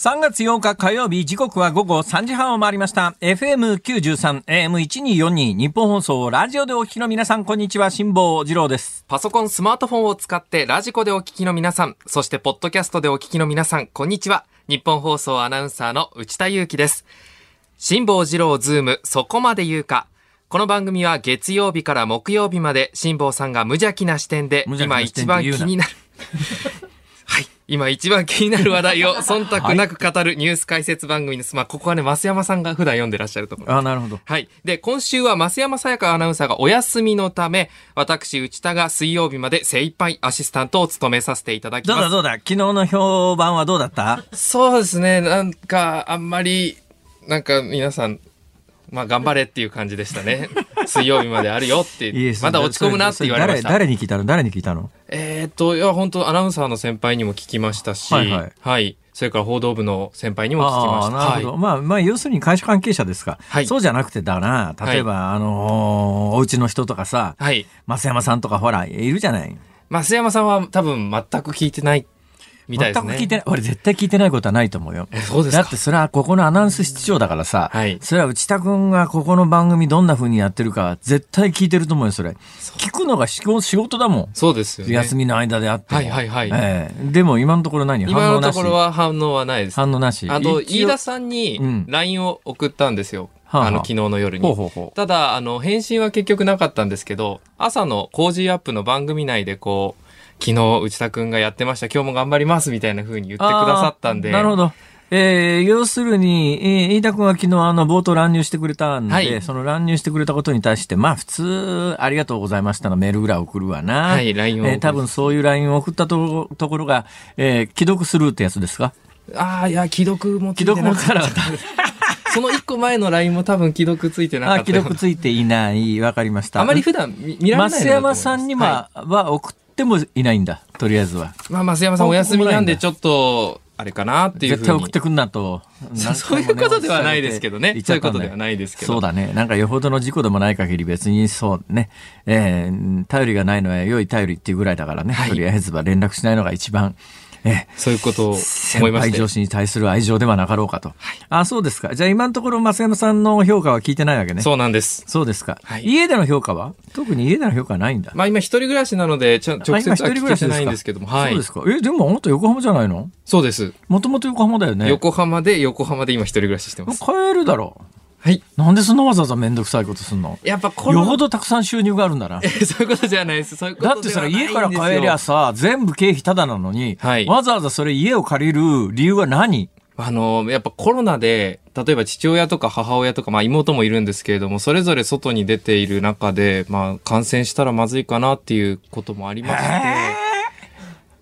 3月8日火曜日時刻は午後3時半を回りました。FM93、AM1242 ニッポン放送ラジオでお聞きの皆さんこんにちは、辛坊治郎です。パソコン、スマートフォンを使ってラジコでお聞きの皆さん、そしてポッドキャストでお聞きの皆さん、こんにちは。ニッポン放送アナウンサーの内田雄基です。辛坊治郎ズーム、そこまで言うか。この番組は月曜日から木曜日まで辛坊さんが無邪気な視点で今一番気になる。はい。今一番気になる話題を 忖度なく語るニュース解説番組です。まあ、ここはね、増山さんが普段読んでらっしゃるところ。あ、なるほど。はい。で、今週は増山さやかアナウンサーがお休みのため、私、内田が水曜日まで精一杯アシスタントを務めさせていただきます。どうだどうだ？昨日の評判はどうだった？そうですね。なんか、あんまり、なんか皆さん、まあ頑張れっていう感じでしたね。水曜日まであるよってまだ落ち込むなって言われました。誰誰に聞いたの？誰に聞いたの？えーっと、いや、本当アナウンサーの先輩にも聞きましたし、はいはいそれから報道部の先輩にも聞きました。ああ、なるほど。まあ、まあ、要するに会社関係者ですか。はいそうじゃなくてだな。例えば、あのーお家の人とかさ、はい。はい。増山さんとかほら、いるじゃない。増山さんは多分全く聞いてないみたいですね。全く聞いてない。俺絶対聞いてないことはないと思うよ。えそうですか？だってそれはここのアナウンス室長だからさ、はいそれは内田君がここの番組どんな風にやってるか絶対聞いてると思うよ、それ。聞くのが仕事だもん。そうですよね。休みの間であっても。はいはいはいええでも今のところ何？今反応なしのところは反応はないです。反応なし。あと、一応飯田さんにうん LINE を送ったんですよ。はあはああの、昨日の夜に。ほうほうほう。ただ、あの、返信は結局なかったんですけど、朝の Cozy up の番組内でこう、昨日内田くんがやってました、今日も頑張りますみたいな風に言ってくださったんで。なるほど。えー、要するに、えー、飯田君は昨日あの冒頭乱入してくれたんで、はいその乱入してくれたことに対して、まあ普通、ありがとうございましたのメールぐらい送るわな。はい LINE を送るえー多分そういう LINE を送ったとところが、えー、既読スルーってやつですか？ああ、いや、既読も既てなかった。読もつかなかった。その一個前の LINE も多分既読ついてなかあ、った。既読ついていない。わかりました。あまり普段見見られないのだと思います増山さんには、は送ってもいないんだ。とりあえずは。まあ、増山さんお休みなんでちょっと、あれかなっていう。絶対送ってくんなと。そ うそういうことではないですけどねそういうことではないですけどそうだね。なんかよほどの事故でもない限り別にそうね。えー頼りがないのは良い頼りっていうぐらいだからね。はいとりあえずは連絡しないのが一番、えそういうことを先思いまし上。司に対する愛情ではなかろうかと。あ、そうですか。じゃあ今のところ増山さんの評価は聞いてないわけね。そうなんです。そうですか、はい家での評価は？特に家での評価はないんだ。まあ今一人暮らしなので、ちょ直接は聞けてないんですけども、はい。そうですか。え、でもあなた横浜じゃないの？そうです。もともと横浜だよね。横浜で、横浜で今一人暮らししてます。帰るだろはい。う。なんでそんなわざわざめんどくさいことすんの？やっぱこよの、ほどたくさん収入があるんだな。え そういうことじゃないです。そういうことだってそれ家から帰りゃさ、全部経費タダなのに、はいわざわざそれ家を借りる理由は何？あの、やっぱコロナで、例えば父親とか母親とか、まあ妹もいるんですけれども、それぞれ外に出ている中で、まあ感染したらまずいかなっていうこともありまして、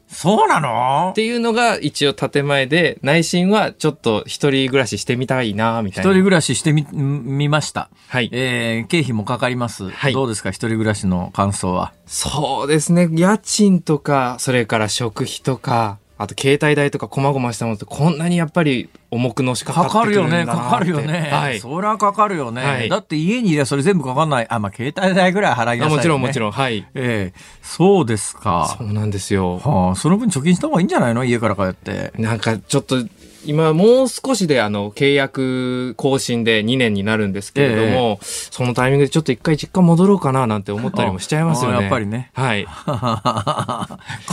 そうなの？っていうのが一応建前で、内心はちょっと一人暮らししてみたいな、みたいな。一人暮らししてみ、みました。はい。えー、経費もかかります。はいどうですか一人暮らしの感想は？そうですね。家賃とか、それから食費とか、あと携帯代とか、細々したものって、こんなにやっぱり重くのしかかかってくるんだなかるよね、かかるよね。はい。そりゃかかるよね。はいだって家にいりゃそれ全部かかんない。あ、まあ、携帯代ぐらい払いなさい、ね。あもちろんもちん。ろん、はい。ええそうですかそ。うなんですよ。はあ、その分貯金した方がいいんじゃないの？家から帰って。なんかちょっと、今もう少しであの契約更新で2年になるんですけれども、そのタイミングでちょっと一回実家戻ろうかななんて思ったりもしちゃいますよね。あやっぱりね。はい。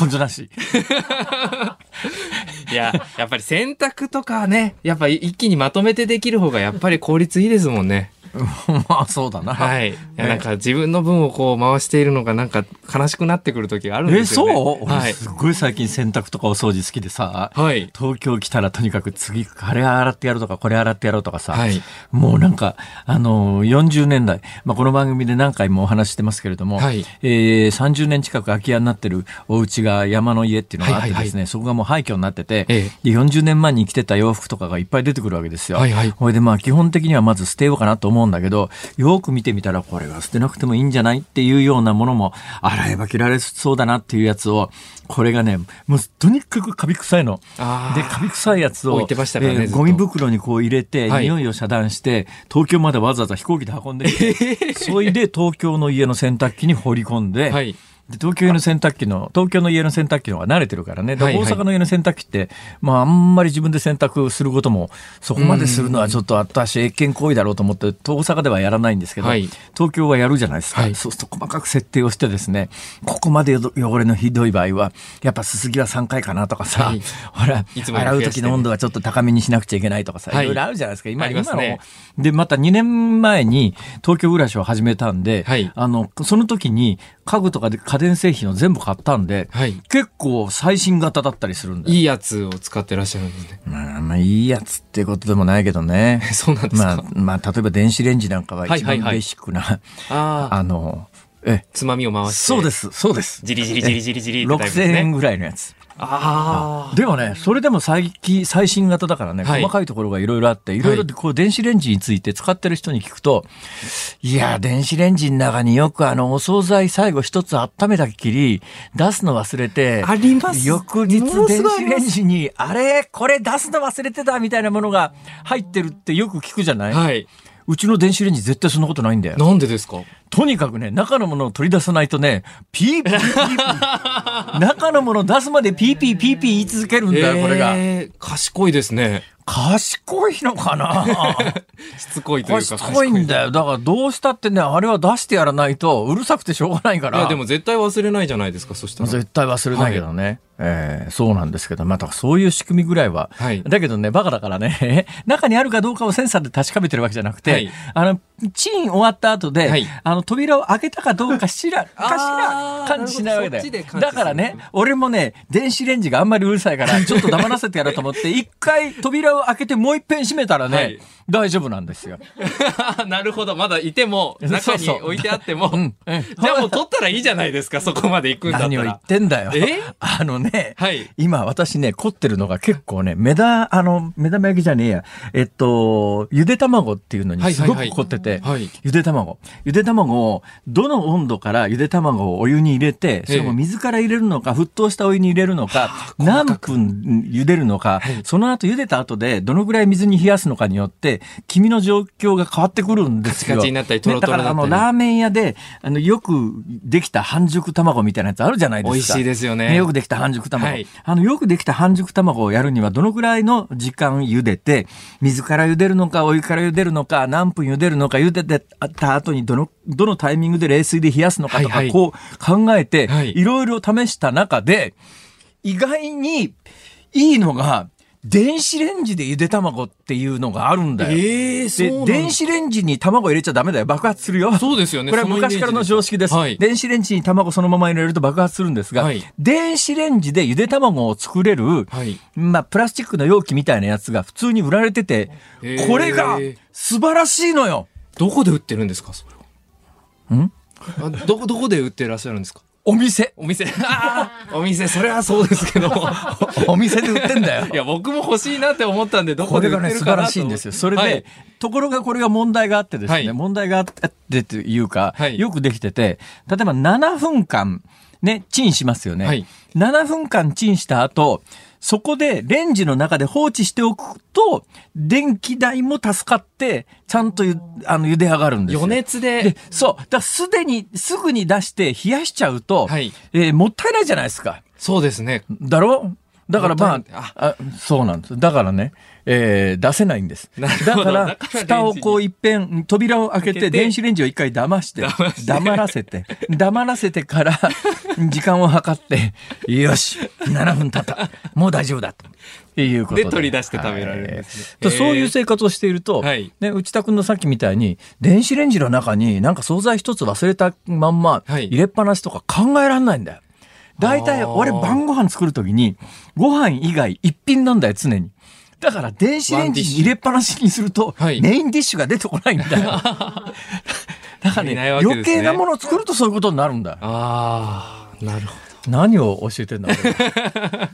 根性なし。いや、やっぱり洗濯とかね、やっぱり一気にまとめてできる方がやっぱり効率いいですもんね。まあ、そうだな。はい。いや、なんか自分の分をこう回しているのがなんか悲しくなってくる時があるんでえ、すよね。そう、はい。俺すっごい最近洗濯とかお掃除好きでさ、はい。東京来たらとにかく次、あれ洗ってやろうとか、これ洗ってやろうとかさ、はいもうなんか、あの、40年代、まあ、この番組で何回もお話ししてますけれども、はいえー30年近く空き家になってるお家が山の家っていうのがあってですね、はいはいはそこがもう廃墟になってて、えで40年前に着てた洋服とかがいっぱい出てくるわけですよ。はいはいほいでまあ基本的にはまず捨てようかなと思うんだけど、よく見てみたらこれは捨てなくてもいいんじゃないっていうようなものも、洗えば着られそうだなっていうやつを、これがね、もうとにかくカビ臭いの。で、カビ臭いやつを、置いてましたからねずっと。ゴミ袋にこう入れて、はい。匂いを遮断して、東京までわざわざ飛行機で運んで それで東京の家の洗濯機に放り込んで、はいで東京の洗濯機の、東京の家の洗濯機の方が慣れてるからね。ではいはい。大阪の家の洗濯機って、まああんまり自分で洗濯することも、そこまでするのはちょっと私、越権行為だろうと思って、大阪ではやらないんですけど、はい。東京はやるじゃないですか。はい。そうすると細かく設定をしてですね、ここまで汚れのひどい場合は、やっぱすすぎは3回かなとかさ、はい。ほら、いつもより洗う時の温度はちょっと高めにしなくちゃいけないとかさ、はい。いろいろあるじゃないですか。今、今の。ね。で、また2年前に東京暮らしを始めたんで、はい。あの、その時に家具とかで家電製品を全部買ったんで、はい結構最新型だったりするんで。いいやつを使ってらっしゃるんですね。まあ、まあ、いいやつってことでもないけどね。そうなんですか？まあ、まあ、例えば電子レンジなんかははいはいはい一番ベーシックな、ああ、あの、え、つまみを回して。そうで。す、そうです。じりじりじりじりじりってタイプ6000ですね。円ぐらいのやつ。ああ。でもね、それでも最近、最新型だからね、はい。細かいところがいろいろあって、い。ろいろこう電子レンジについて使ってる人に聞くと、いや、電子レンジの中によくあの、お惣菜最後一つ温めたきり、出すの忘れて、あります。翌日電子レンジに、あれ？これ出すの忘れてたみたいなものが入ってるってよく聞くじゃない、はい。うちの電子レンジ絶対そんなことないんだよ。なんでですか？とにかくね、中のものを取り出さないとね、ピーピーピーピー。中のものを出すまでピーピーピーピー言い続けるんだよ、これが。えー賢いですね。賢いのかな？しつこいというか。賢いんだよ。だからどうしたってね、あれは出してやらないと、うるさくてしょうがないから。いや、でも絶対忘れないじゃないですか、そしたら。絶対忘れないけどね。えーそうなんですけど、またそういう仕組みぐらいは。はいだけどね、バカだからね、中にあるかどうかをセンサーで確かめてるわけじゃなくて、はいあの、チン終わった後で、はいあの、扉を開けたかどうかしら、かしら感知しないわけだよだからね、俺もね、電子レンジがあんまりうるさいから、ちょっと黙らせてやろうと思って、一回扉を開けてもう一遍閉めたらね、はい大丈夫なんですよ。なるほど。まだいても、中に置いてあっても。うんうんじゃあもう取ったらいいじゃないですか、そこまで行くんだった何を言っら。てんだよ。え？あのね、はい今私ね、凝ってるのが結構ね、目だ、あの、目玉焼きじゃねえや。えっと、ゆで卵っていうのにすごく凝ってて、はいゆで卵。ゆで卵を、どの温度からゆで卵をお湯に入れて、それも水から入れるのか、沸騰したお湯に入れるのか、何分茹でるのか、その後茹でた後でどのぐらい水に冷やすのかによって、黄身の状況が変わってくるんですよ。カチカチになったりトロトロねだからあの、ラーメン屋で、あの、よくできた半熟卵みたいなやつあるじゃないですか。美味しいですよねよくできた半熟卵。はいあの、よくできた半熟卵をやるには、どのぐらいの時間茹でて、水から茹でるのか、お湯から茹でるのか、何分茹でるのか、茹でてた後にどの、どのタイミングで冷水で冷やすのかとか、こう考えて、はいいろいろ試した中で、意外にいいのが、電子レンジでゆで卵っていうのがあるんだよ。ええそうなんで、電子レンジに卵入れちゃダメだよ。爆発するよ。そうですよねこれは昔からの常識です。はい電子レンジに卵そのまま入れると爆発するんですが、はい電子レンジでゆで卵を作れる、はいまあ、プラスチックの容器みたいなやつが普通に売られててへー、これが素晴らしいのよ。どこで売ってるんですか、それは。ん？あどこ、どこで売ってらっしゃるんですか？お店。お店。お店、それはそうですけど。お店で売ってんだよい。や、僕も欲しいなって思ったんで、どこで売これがね、素晴らしいんですよ。それで、はいところがこれが問題があってですね、はい問題があってというか、はいよくできてて、例えば7分間、ね、チンしますよね。はい7分間チンした後、そこでレンジの中で放置しておくと、電気代も助かって、ちゃんとゆあの茹で上がるんですよ。余熱でで、そう。だすでに、すぐに出して冷やしちゃうと、はいえーもったいないじゃないですか。そうですね。だろ？だからまああ、そうなんです。だからね、えー出せないんです。だから蓋をこう一遍、扉を開けて、電子レンジを一回騙して黙らせて、黙らせてから、時間を計って、よし、7分経った。もう大丈夫だ。ということで。で取り出して食べられるんですねはいそういう生活をしていると、はいね、内田君のさっきみたいに、電子レンジの中になんか惣菜一つ忘れたまんまはい入れっぱなしとか考えられないんだよ。大体俺晩ご飯作るときに、ご飯以外一品なんだよ、常に。だから電子レンジに入れっぱなしにすると、はいメインディッシュが出てこないんだよ。だからねね余計なものを作るとそういうことになるんだ。ああ、なるほ何を教えてんだ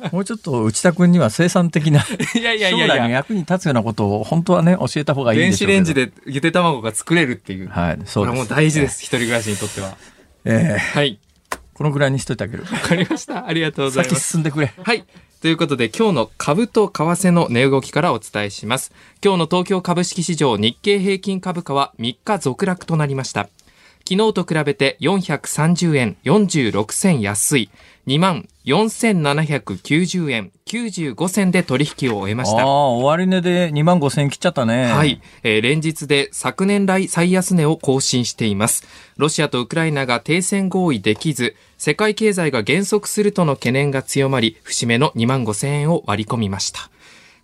俺 もうちょっと内田君には生産的な将来の。役に立つようなことを本当はね教えた方がいいん電でしょうけど子レンジでゆで卵が作れるっていう。はいそうですこれはもう大事です。一人暮らしにとっては。えーはい。このぐらいにしといてあげるわかりました。ありがとうござい先ます。進んでくれはい。ということで今日の株と為替の値動きからお伝えします。今日の東京株式市場日経平均株価は3日続落となりました。昨日と比べて430円46銭安い2万4790円95銭で取引を終えました。ああ、終値で2万5千切っちゃったね。はい、えー連日で昨年来最安値を更新しています。ロシアとウクライナが停戦合意できず、世界経済が減速するとの懸念が強まり、節目の2万5千円を割り込みました。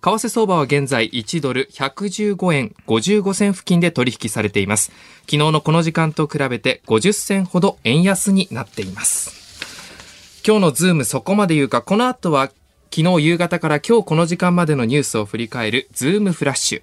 為替相場は現在1ドル115円55銭付近で取引されています。昨日のこの時間と比べて50銭ほど円安になっています。今日のズームそこまで言うか、この後は昨日夕方から今日この時間までのニュースを振り返るズームフラッシュ。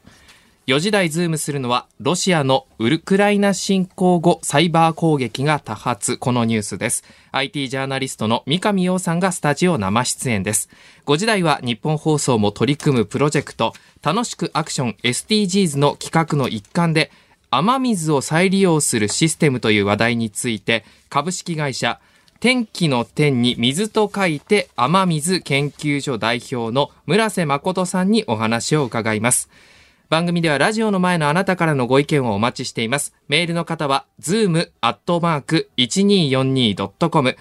4時台ズームするのはロシアのウクライナ侵攻後サイバー攻撃が多発このニュースです。IT ジャーナリストの三上洋さんがスタジオ生出演です。5時台は日本放送も取り組むプロジェクト楽しくアクション SDGs の企画の一環で雨水を再利用するシステムという話題について株式会社天気の天に水と書いて雨水研究所代表の村瀬誠さんにお話を伺います。番組ではラジオの前のあなたからのご意見をお待ちしています。メールの方は zoom.1242.com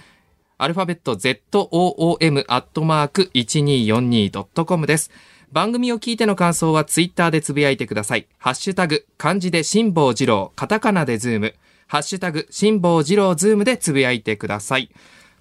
アルファベット zoom.1242.com です。番組を聞いての感想はツイッターでつぶやいてください。ハッシュタグ、漢字で辛坊治郎、カタカナでズーム、ハッシュタグ、辛坊治郎ズームでつぶやいてください。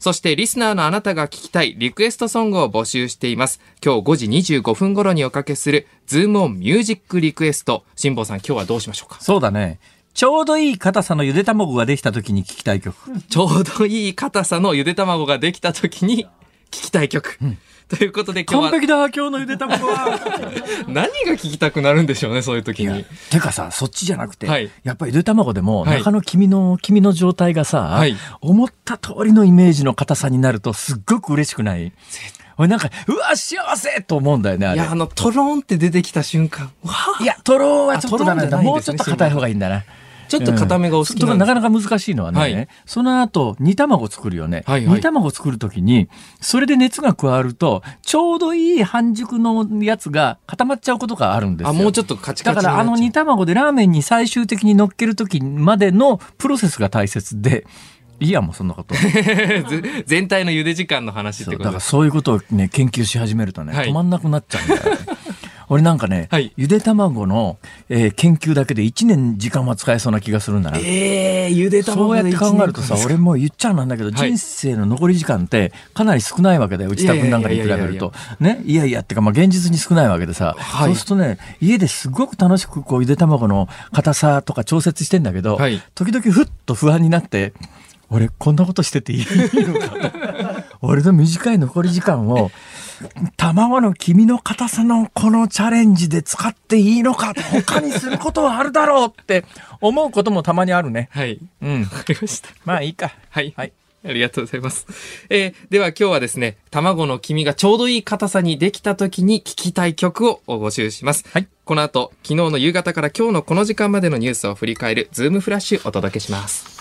そしてリスナーのあなたが聞きたいリクエストソングを募集しています。今日5時25分頃におかけするズームオンミュージックリクエスト。辛坊さん今日はどうしましょうか？そうだね。ちょうどいい硬さのゆで卵ができた時に聞きたい曲。ちょうどいい硬さのゆで卵ができた時に聞きたい曲。ということで今日は完璧だ、今日のゆで卵は。何が聞きたくなるんでしょうね、そういう時に。てかさ、そっちじゃなくて、はいやっぱりゆで卵でも、はい中の黄身の、黄身の状態がさ、はい思った通りのイメージの硬さになるとすっごく嬉しくない？俺なんか、うわ、幸せと思うんだよね、あれ。いや、あの、トローンって出てきた瞬間。わあいや、とろーはちょっとダメだ。もうちょっと硬い方がいいんだな。ちょっと固めがお好きうんななかなか難しいのはね、はいその後、煮卵作るよね。はいはい煮卵作るときに、それで熱が加わると、ちょうどいい半熟のやつが固まっちゃうことがあるんですよ。あ、もうちょっとカチカだから、あの煮卵でラーメンに最終的に乗っけるときまでのプロセスが大切で、い いや、もうそんなこと。ぜ全体の茹で時間の話っそうだからてことです。そういうことをね、研究し始めるとね、はい止まんなくなっちゃうんだよね。俺なんかね、はいゆで卵の、えー研究だけで1年時間は使えそうな気がするんだな。ええゆでそうやって考えるとさ、俺もう言っちゃうなんだけど、はい人生の残り時間ってかなり少ないわけだよ。内田君なんかに比べると。ね？いやいやってか、まあ現実に少ないわけでさ。はいそうするとね、家ですごく楽しくこうゆで卵の硬さとか調節してんだけど、はい時々ふっと不安になって、俺こんなことしてていいのかと。俺の短い残り時間を、卵の黄身の硬さのこのチャレンジで使っていいのか他にすることはあるだろうって思うこともたまにあるね。はい。うん。わかりました。まあいいか。はい。はい。ありがとうございます。えーでは今日はですね、卵の黄身がちょうどいい硬さにできた時に聞きたい曲を募集します。はい。この後、昨日の夕方から今日のこの時間までのニュースを振り返るズームフラッシュお届けします。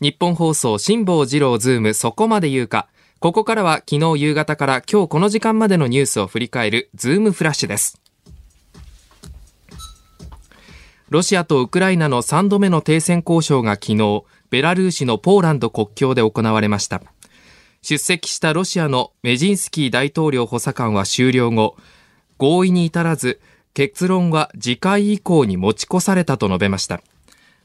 ニッポン放送辛坊治郎ズームそこまで言うか。ここからは昨日夕方から今日この時間までのニュースを振り返るズームフラッシュです。ロシアとウクライナの3度目の停戦交渉が昨日、ベラルーシのポーランド国境で行われました。出席したロシアのメジンスキー大統領補佐官は終了後、合意に至らず、結論は次回以降に持ち越されたと述べました。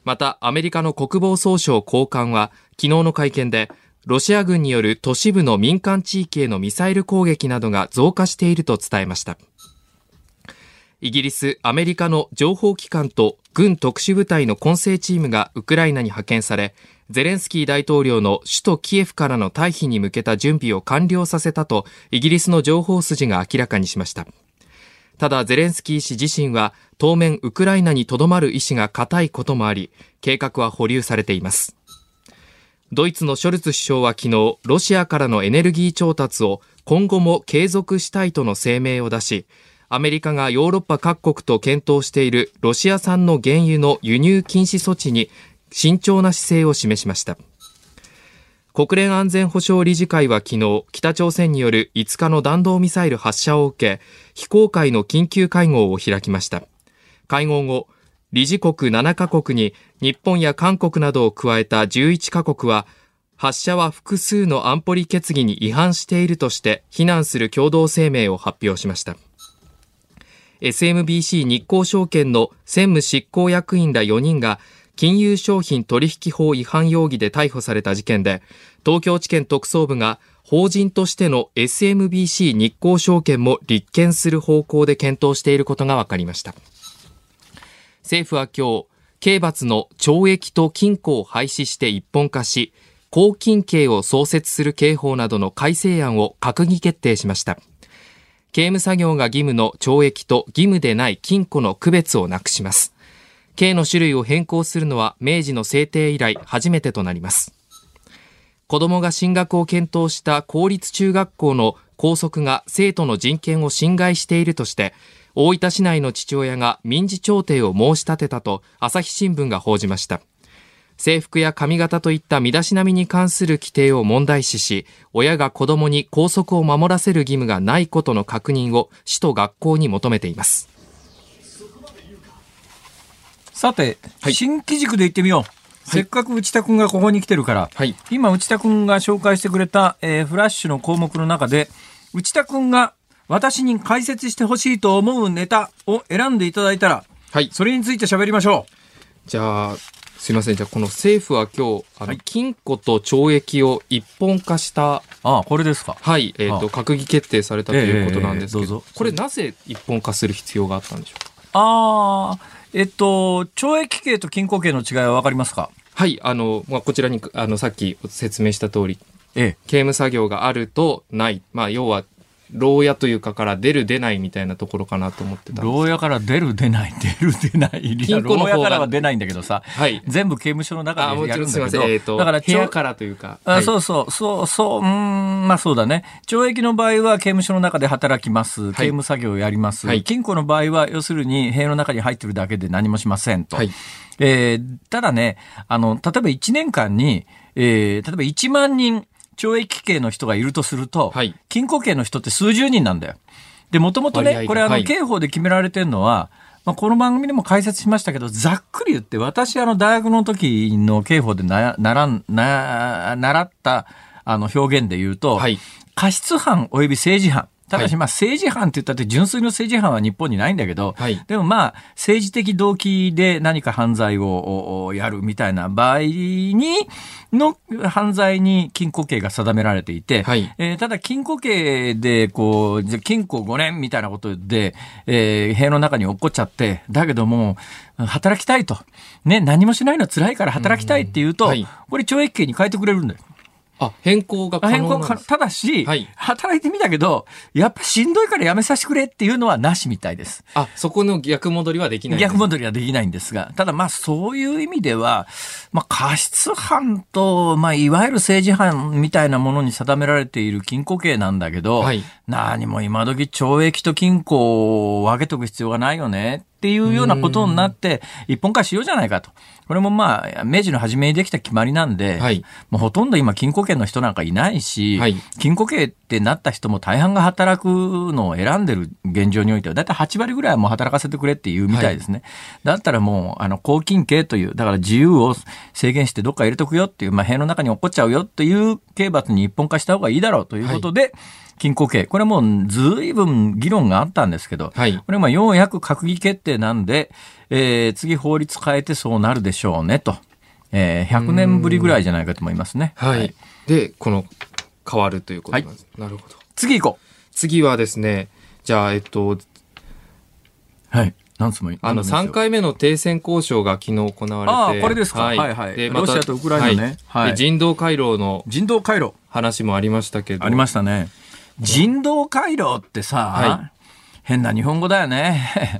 また、アメリカの国防総省高官は、昨日の会見で、ロシア軍による都市部の民間地域へのミサイル攻撃などが増加していると伝えました。イギリス、アメリカの情報機関と軍特殊部隊の混成チームがウクライナに派遣され、ゼレンスキー大統領の首都キエフからの退避に向けた準備を完了させたと、イギリスの情報筋が明らかにしました。ただ、ゼレンスキー氏自身は、当面ウクライナに留まる意志が固いこともあり、計画は保留されています。ドイツのショルツ首相は昨日、ロシアからのエネルギー調達を今後も継続したいとの声明を出し、アメリカがヨーロッパ各国と検討しているロシア産の原油の輸入禁止措置に慎重な姿勢を示しました。国連安全保障理事会は昨日、北朝鮮による5日の弾道ミサイル発射を受け、非公開の緊急会合を開きました。会合後、理事国7カ国に日本や韓国などを加えた11カ国は発射は複数の安保理決議に違反しているとして非難する共同声明を発表しました SMBC 日興証券の専務執行役員ら4人が金融商品取引法違反容疑で逮捕された事件で東京地検特捜部が法人としての SMBC 日興証券も立件する方向で検討していることが分かりました。政府は今日刑罰の懲役と禁錮を廃止して一本化し公金刑を創設する刑法などの改正案を閣議決定しました。刑務作業が義務の懲役と義務でない禁錮の区別をなくします。刑の種類を変更するのは明治の制定以来初めてとなります子どもが進学を検討した公立中学校の校則が生徒の人権を侵害しているとして大分市内の父親が民事調停を申し立てたと朝日新聞が報じました制服や髪型といった身だしなみに関する規定を問題視し、親が子供に校則を守らせる義務がないことの確認を市と学校に求めています。さて、はい新機軸で行ってみよう。せっかく内田君がここに来てるから、はい今内田君が紹介してくれた、えーフラッシュの項目の中で、内田君が私に解説してほしいと思うネタを選んでいただいたら、はい。それについて喋りましょじゃあ、すいません。じゃあ、この政府は今日、あの、はい禁錮と懲役を一本化した、う。ああ、これですか。はい、えっ、あと、閣議決定されたということなんですけど、ええどうぞこれなぜ一本化する必要があったんでしょうか？ああ、えっと、懲役刑と禁錮刑の違いはわかりますか？はい、あの、まあ、こちらに、あの、さっき説明した通り、ええ。刑務作業があるとない。まあ、要は、牢屋というかから出る出ないみたいなところかなと思ってた。牢屋から出る出ない、出る出ない。い牢屋からは出ないんだけどさ、はい。全部刑務所の中でやるろんだけど、えっ、と、だから部屋懲からというか。あはいそうそう、そう、そう、うーん、まあそうだね。懲役の場合は刑務所の中で働きます。刑務作業をやります。はい金庫の場合は、要するに塀の中に入ってるだけで何もしませんと。はい。えーただね、あの、例えば1年間に、えー例えば1万人懲役刑の人がいるとすると、はい禁錮刑の人って数十人なんだよ。で、もともとね、これあの、はい刑法で決められてるのは、まあ、この番組でも解説しましたけど、ざっくり言って、私、あの、大学の時の刑法でな、ならん、な、習った、あの、表現で言うと、はい。過失犯及び政治犯。ただし、はい。まあ、政治犯って言ったって純粋の政治犯は日本にないんだけど、はい。でもまあ、政治的動機で何か犯罪をやるみたいな場合に、の犯罪に禁錮刑が定められていて、はい。えーただ禁錮刑で、こう、じゃあ禁錮5年みたいなことで、えー、塀の中に落っこっちゃって、だけども、働きたいと。ね、何もしないの辛いから働きたいって言うと、うん。はい。これ懲役刑に変えてくれるんだよ。あ、変更が可変更。ただし、はい働いてみたけど、やっぱしんどいからやめさせてくれっていうのはなしみたいです。あ、そこの逆戻りはできない逆戻りはできないんですが、ただまあそういう意味では、まあ過失犯と、まあいわゆる政治犯みたいなものに定められている禁錮刑なんだけど、はい何も今時懲役と禁錮を分けとく必要がないよねっていうようなことになって、一本化しようじゃないかと。これもまあ、明治の初めにできた決まりなんで、はいもうほとんど今禁錮刑の人なんかいないし、はい禁錮刑ってなった人も大半が働くのを選んでる現状においては、だいたい8割ぐらいはもう働かせてくれっていうみたいですね。だったらもう、あの、公禁刑という、だから自由を制限してどっか入れとくよっていう、まあ、塀の中に落っこっちゃうよっていう刑罰に一本化した方がいいだろうということで、禁錮刑。これもうずいぶん議論があったんですけど、はいこれまあようやく閣議決定なんで、えー次法律変えてそうなるでしょうねと。えー100年ぶりぐらいじゃないかと思いますね。はい。で、この、変わるということなんです。なるほど。次行こ次はですね、じゃあ、えっと、う。はい。なんつもいいあの、3回目の停戦交渉が昨日行われて。ああこれですかはいはいでロシアとウクライナねはい人道回廊の人道回廊。話もありましたけど。ありましたね。人道回廊ってさ、は変な日本語だよね。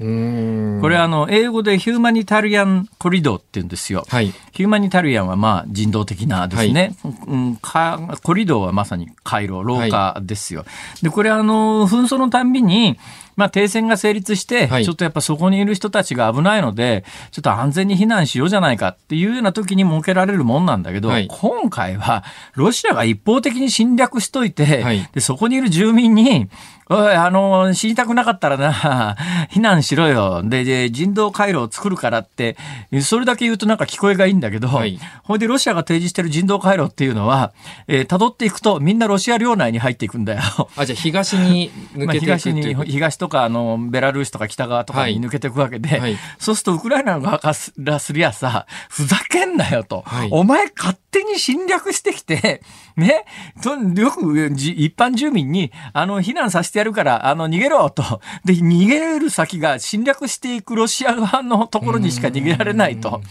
これあの、英語でヒューマニタリアンコリドーって言うんですよ。はい。ヒューマニタリアンはまあ人道的なですね。うん、かコリドーはまさに回廊、廊下ですよ。で、これあの、紛争のたんびに、ままあ、停戦が成立して、はい。ちょっとやっぱそこにいる人たちが危ないので、ちょっと安全に避難しようじゃないかっていうような時に設けられるもんなんだけど、はい。今回はロシアが一方的に侵略しといて、はい。でそこにいる住民に、おい、あの、死にたくなかったらな、避難しろよ。で、で人道回廊を作るからって、それだけ言うとなんか聞こえがいいんだけど、はい。ほいでロシアが提示してる人道回廊っていうのは、えー辿っていくとみんなロシア領内に入っていくんだよ。あ、じゃあ東に抜 まあけていくって東にいう。こと東とかあのベラルーシとか北側とかに抜けていくわけで、はい。そうするとウクライナの側からすりゃさふざけんなよと、はい。お前勝手に侵略してきてね。とよくじ一般住民にあの避難させてやるからあの逃げろと。で逃げる先が侵略していくロシア側のところにしか逃げられないと。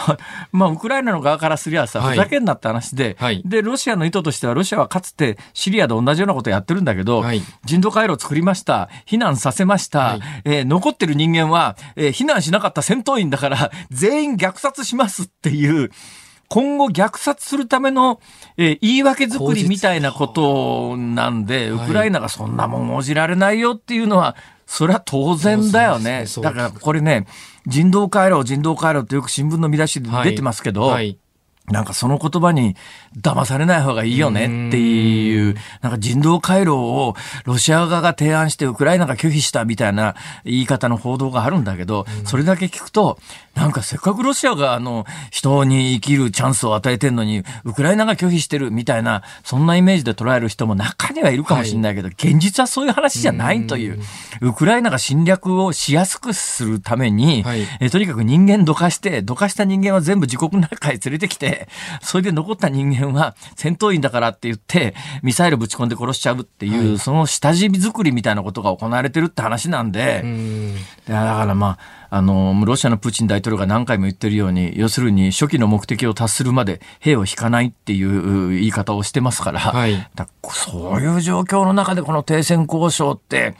まあウクライナの側からすりゃさはい。ふざけんなって話で、はい。でロシアの意図としてはロシアはかつてシリアで同じようなことやってるんだけど、はい。人道回廊を作りました。避難させました。はい。えー残ってる人間は、えー避難しなかった戦闘員だから、全員虐殺しますっていう、今後虐殺するための、えー言い訳作りみたいなことなんで、ウクライナがそんなもん応じられないよっていうのは、それは当然だよね。だからこれね、人道回廊、人道回廊ってよく新聞の見出しで出てますけど、はい。なんかその言葉に騙されない方がいいよねっていう、なんか人道回廊をロシア側が提案してウクライナが拒否したみたいな言い方の報道があるんだけど、それだけ聞くと、なんかせっかくロシアがあの人に生きるチャンスを与えてんのに、ウクライナが拒否してるみたいな、そんなイメージで捉える人も中にはいるかもしれないけど、現実はそういう話じゃないという、ウクライナが侵略をしやすくするために、はい。えとにかく人間どかして、どかした人間は全部自国の中へ連れてきて、それで残った人間は戦闘員だからって言って、ミサイルぶち込んで殺しちゃうっていう、その下地作りみたいなことが行われてるって話なんで、だからまあ、あの、ロシアのプーチン大統領が何回も言ってるように、要するに初期の目的を達するまで兵を引かないっていう言い方をしてますから、はい。だそういう状況の中でこの停戦交渉って、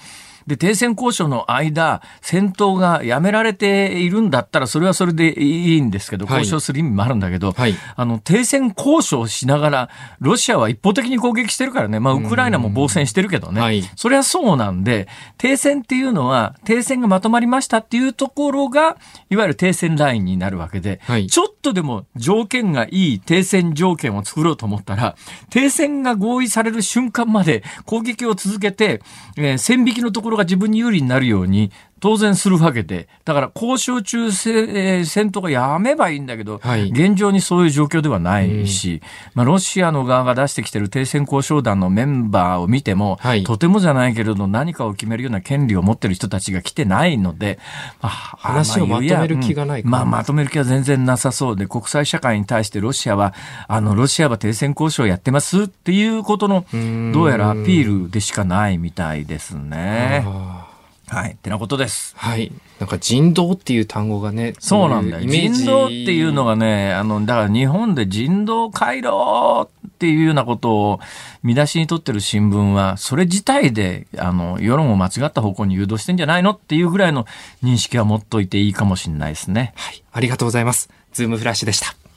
で、停戦交渉の間、戦闘がやめられているんだったら、それはそれでいいんですけど、はい。交渉する意味もあるんだけど、はい。あの、停戦交渉しながら、ロシアは一方的に攻撃してるからね、まあ、ウクライナも防戦してるけどね、はい。それはそうなんで、停戦っていうのは、停戦がまとまりましたっていうところが、いわゆる停戦ラインになるわけで、はい。ちょっとでも条件がいい停戦条件を作ろうと思ったら、停戦が合意される瞬間まで攻撃を続けて、えー線引きのところが自分に有利になるように、当然するわけで、だから交渉中せ、えー戦闘がやめばいいんだけど、はい。現状にそういう状況ではないし、まあ、ロシアの側が出してきてる停戦交渉団のメンバーを見ても、はい。とてもじゃないけれど何かを決めるような権利を持ってる人たちが来てないので、まあ、話をまとめる気がないかうんまあ、まとめる気は全然なさそうで、国際社会に対してロシアは、あの、ロシアは停戦交渉やってますっていうことの、ん。どうやらアピールでしかないみたいですね。あはい。ってなことです。ーはい。なんか人道っていう単語がね、そうなんだよ。人道っていうのがね、あの、だから日本で人道回廊っていうようなことを見出しに取ってる新聞は、それ自体で、あの、世論を間違った方向に誘導してんじゃないのっていうぐらいの認識は持っといていいかもしれないですね。はい。ありがとうございます。ズームフラッシュでした。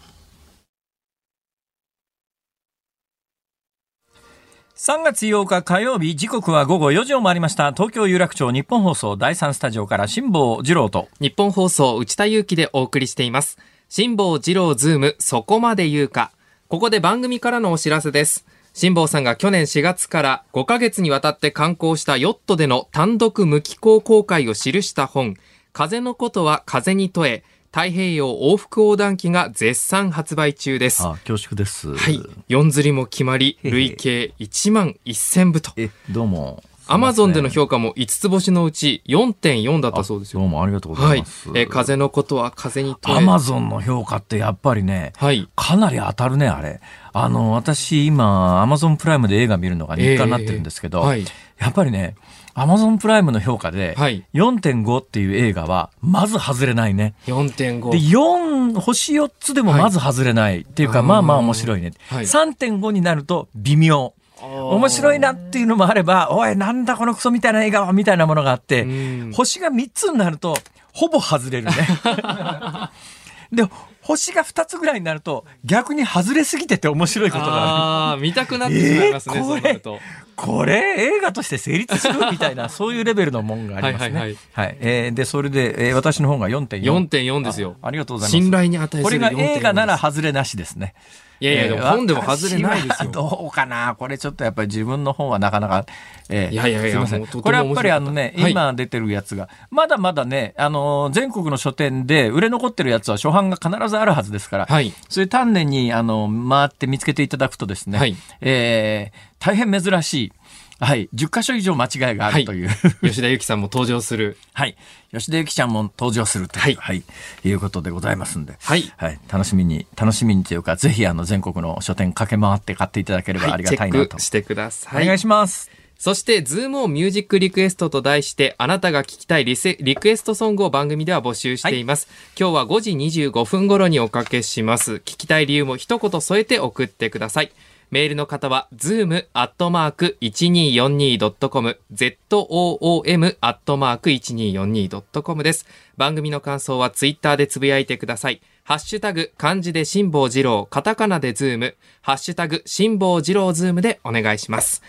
3月8日火曜日、時刻は午後4時を回りました。東京有楽町ニッポン放送第3スタジオから辛坊治郎と。ニッポン放送内田雄基でお送りしています。辛坊治郎ズームそこまで言うか。ここで番組からのお知らせです。辛坊さんが去年4月から5ヶ月にわたって敢行したヨットでの単独無寄港航海を記した本、風のことは風に問え、太平洋往復横断機が絶賛発売中です。あ、恐縮です。はい。4釣りも決まり、累計1万1000部と。え、どうも。アマゾンでの日評価も5つ星のうち4.4だったそうですよ。どうもありがとうごはいざいます。。えー風のことは風に。アマゾンの評価ってやっぱりね、はい。かなり当たるね、あれ。あの、私今、アマゾンプライムで映画見るのが日課になってるんですけど、えーはいやっぱりね、アマゾンプライムの評価で、はい4.5っていう映画は、まず外れないね。4.5。で、4、星4つでもまず外れない。っていうか、まあまあ面白いね。はい3.5になると微妙。面白いなっていうのもあれば、おい、なんだこのクソみたいな映画は、みたいなものがあってうん、星が3つになると、ほぼ外れるね。で、星が2つぐらいになると、逆に外れすぎてて面白いことがある。ああ、見たくなってしまいますね、えーそうなると。これ映画として成立する？みたいな、そういうレベルのもんがありますね。はいはいはいえーで、それで、えー私の方が4.4。4.4ですよあ。ありがとうございます。信頼に値するこれが映画なら4.4外れなしですね。いやいや、でも本でも外れないですよ。どうかな？これちょっとやっぱり自分の本はなかなか、えーいやいやいやすいません。これやっぱりあのね、今出てるやつが、まだまだね、あのー全国の書店で売れ残ってるやつは初版が必ずあるはずですから、はい。それ丹念にあの回って見つけていただくとですね、はいえー大変珍しい、はい、10箇所以上間違いがあるという、吉田ゆきさんも登場する。はい、吉田ゆきちゃんも登場するという、はいはい、いうことでございますんで、はい。はい、楽しみに、楽しみにというか、ぜひあの全国の書店駆け回って買っていただければありがたいなと。ックしてください。お願いします。そして、ズームオンミュージックリクエストと題して、あなたが聞きたいリセリクエストソングを番組では募集しています。今日は5時25分頃におかけします。聞きたい理由も一言添えて送ってください。メールの方は、zoom.1242.com、zoom.1242.com です。番組の感想はツイッターでつぶやいてください。ハッシュタグ、漢字で辛坊治郎、カタカナでズーム、ハッシュタグ、辛坊治郎ズームでお願いします。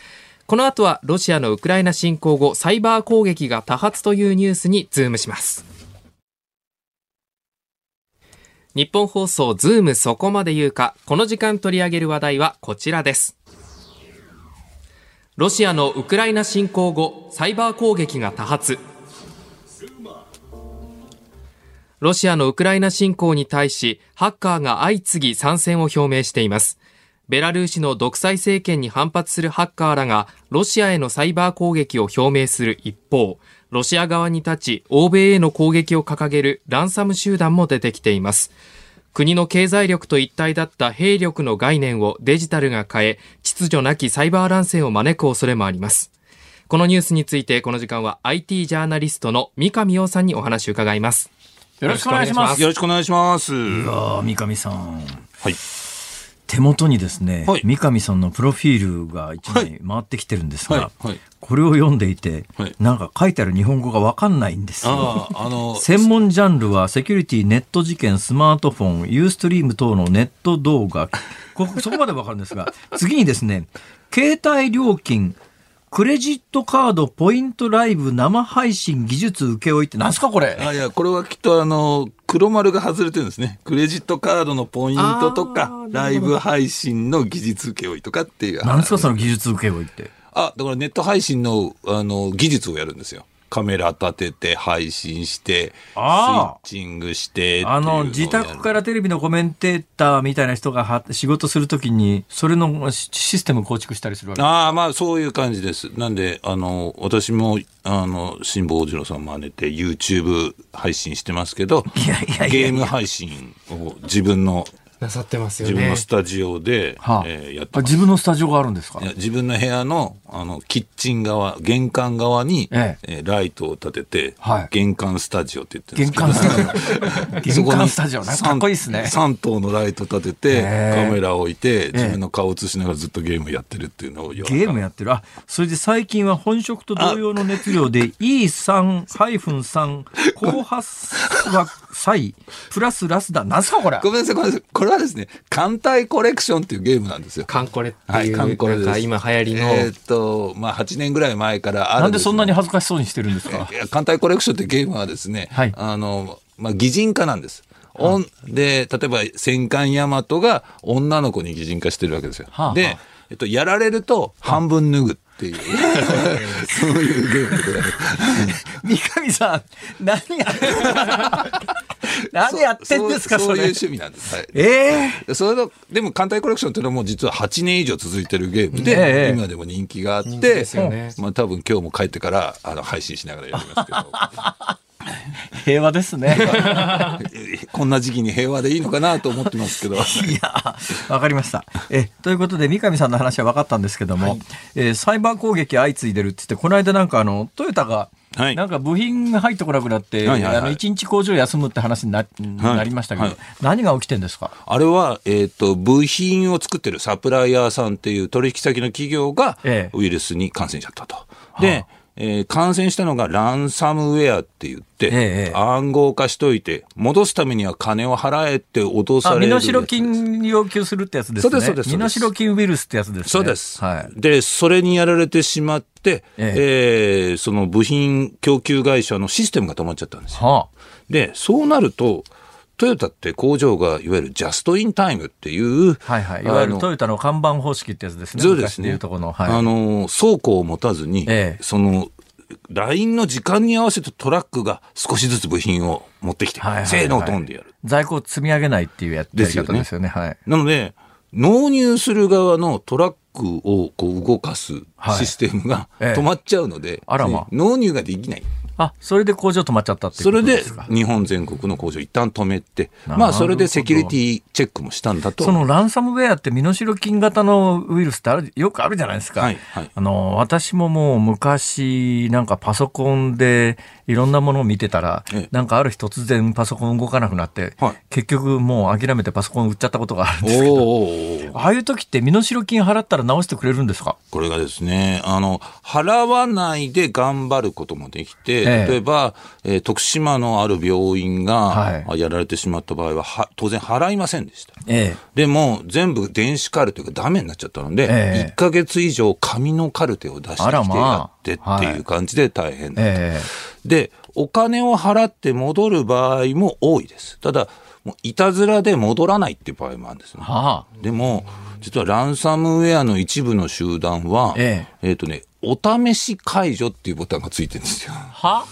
この後はロシアのウクライナ侵攻後、サイバー攻撃が多発というニュースにズームします。ニッポン放送ズームそこまで言うか、この時間取り上げる話題はこちらです。ロシアのウクライナ侵攻後、サイバー攻撃が多発。ロシアのウクライナ侵攻に対し、ハッカーが相次ぎ参戦を表明しています。ベラルーシの独裁政権に反発するハッカーらがロシアへのサイバー攻撃を表明する一方、ロシア側に立ち欧米への攻撃を掲げるランサム集団も出てきています。国の経済力と一体だった兵力の概念をデジタルが変え、秩序なきサイバー乱戦を招く恐れもあります。このニュースについてこの時間は IT ジャーナリストの三上洋さんにお話を伺います。よろしくお願いします。よろしくお願いします。いやー三上さん。はい。手元にですね、はい三上さんのプロフィールが一枚回ってきてるんですが、はいはいこれを読んでいて、はいなんか書いてある日本語がわかんないんですよ。あの、専門ジャンルはセキュリティ、ネット事件、スマートフォン、ユーストリーム等のネット動画。こそこまでわかるんですが、次にですね、携帯料金、クレジットカード、ポイントライブ、生配信、技術請負いって何すかこれ？あいや、これはきっとあの、黒丸が外れてるんですね。クレジットカードのポイントとかライブ配信の技術請負とかっていう。何ですかその技術請負いって。あ、だからネット配信の、あの、技術をやるんですよ。カメラ立てて、配信して、スイッチングしてあの、自宅からテレビのコメンテーターみたいな人がは仕事するときに、それのシシステム構築したりするわけああ、まあそういう感じです。なんで、あの、私も、あの、辛坊治郎さん真似て YouTube 配信してますけど、いやいやいやゲーム配信を自分の、なさってますよね自分のス。タジオで、はあえーやって自分のスタジオがあるんですか？自分の部屋のあのキッチン側、玄関側に、ええーライトを立てて、はい玄関スタジオって言ってるん玄ですけど関スタジオ。玄関スタジオ。かかっこいいですね。3灯のライト立てて、へーカメラを置いて、自分の顔を映しながらずっとゲームやってるっていうのをゲームやってる。あ、それで最近は本職と同様の熱量で E3-3 高発は際 プラスラスだ。なんすかこれごめんなさい、ごめんなさい。これはですね、艦隊コレクションっていうゲームなんですよ。カンコレってはいいう、カンコレです。今流行りの、えーっと、まあ、8年ぐらい前からあるなんでそんなにに恥ずかしそうにしてるんですか？艦隊コレクションってゲームはですね、はい。あの、まあ、擬人化なんです。おんで、例えば戦艦ヤマトが女の子に擬人化してるわけですよ。はあはあ。で、えっと、やられると半分脱ぐっていう、そういうゲームで。ございます。三上さん、何やってん 何やってんですかそうそういう趣味なんです。はい。ええそれのでも艦隊コレクションっていうのはもう実は8年以上続いてるゲームで、ええ今でも人気があって人気ですよねまあ多分今日も帰ってからあの配信しながらやりますけど 平和ですね。こんな時期に平和でいいのかなと思ってますけどいや、わかりました。え、ということで、三上さんの話は分かったんですけども、えーサイバー攻撃相次いでるって言って、この間なんかあの、トヨタが、はい。なんか部品が入ってこなくなって、はいはいはい。あの、一日工場休むって話にな,、なりましたけど、はい。何が起きてんですか？あれは、えっと部品を作ってるサプライヤーさんっていう取引先の企業がええ。ウイルスに感染しちゃったと。で、えー感染したのがランサムウェアって言って、ええ暗号化しといて、戻すためには金を払えって脅さあ、身れるやつです。代金要求するってやつですね。そうですそうです身代金ウイルスってやつですね。そうです。はい。で、それにやられてしまって、ええーその部品供給会社のシステムが止まっちゃったんですよ。はで、そうなると、トヨタって工場がいわゆるジャストインタイムっていう、あ、はいはい。いわゆるトヨタの看板方式ってやつですね。そうですね。昔いうとこの。はい。あの、倉庫を持たずに、ええその、ラインの時間に合わせてトラックが少しずつ部品を持ってきて、はいはいはいせーのを飛んでやる。在庫を積み上げないっていうややりですよね方ですよね。はい。なので、納入する側のトラックをこう動かすはいシステムがええ止まっちゃうので、あらま納入ができない。あ、それで工場止まっちゃったっていうこそれでとですか？日本全国の工場一旦止めて、まあそれでセキュリティチェックもしたんだと。そのランサムウェアって身代金型のウイルスってあるよくあるじゃないですか。はいはいあの、私ももう昔、なんかパソコンでいろんなものを見てたら、ええ。なんかある日突然パソコン動かなくなって、はい。結局もう諦めてパソコン売っちゃったことがあるんおですけど、ああいう時って身代金払ったら直してくれるんですか？これがですね、あの、払わないで頑張ることもできて、ええ。例えば、えー徳島のある病院が、やられてしまった場合はは、当然払いませんでした。ええ。でも、全部電子カルテがダメになっちゃったので、ええ。1ヶ月以上紙のカルテを出してきてまあやってっていう感じで大変だった。えで、お金を払って戻る場合も多いです。ただ、もういたずらで戻らないっていう場合もあるんですねえ。。はあ。でも、実はランサムウェアの一部の集団は、ええっ、とね、お試し解除っていうボタンがついてるんですよ。は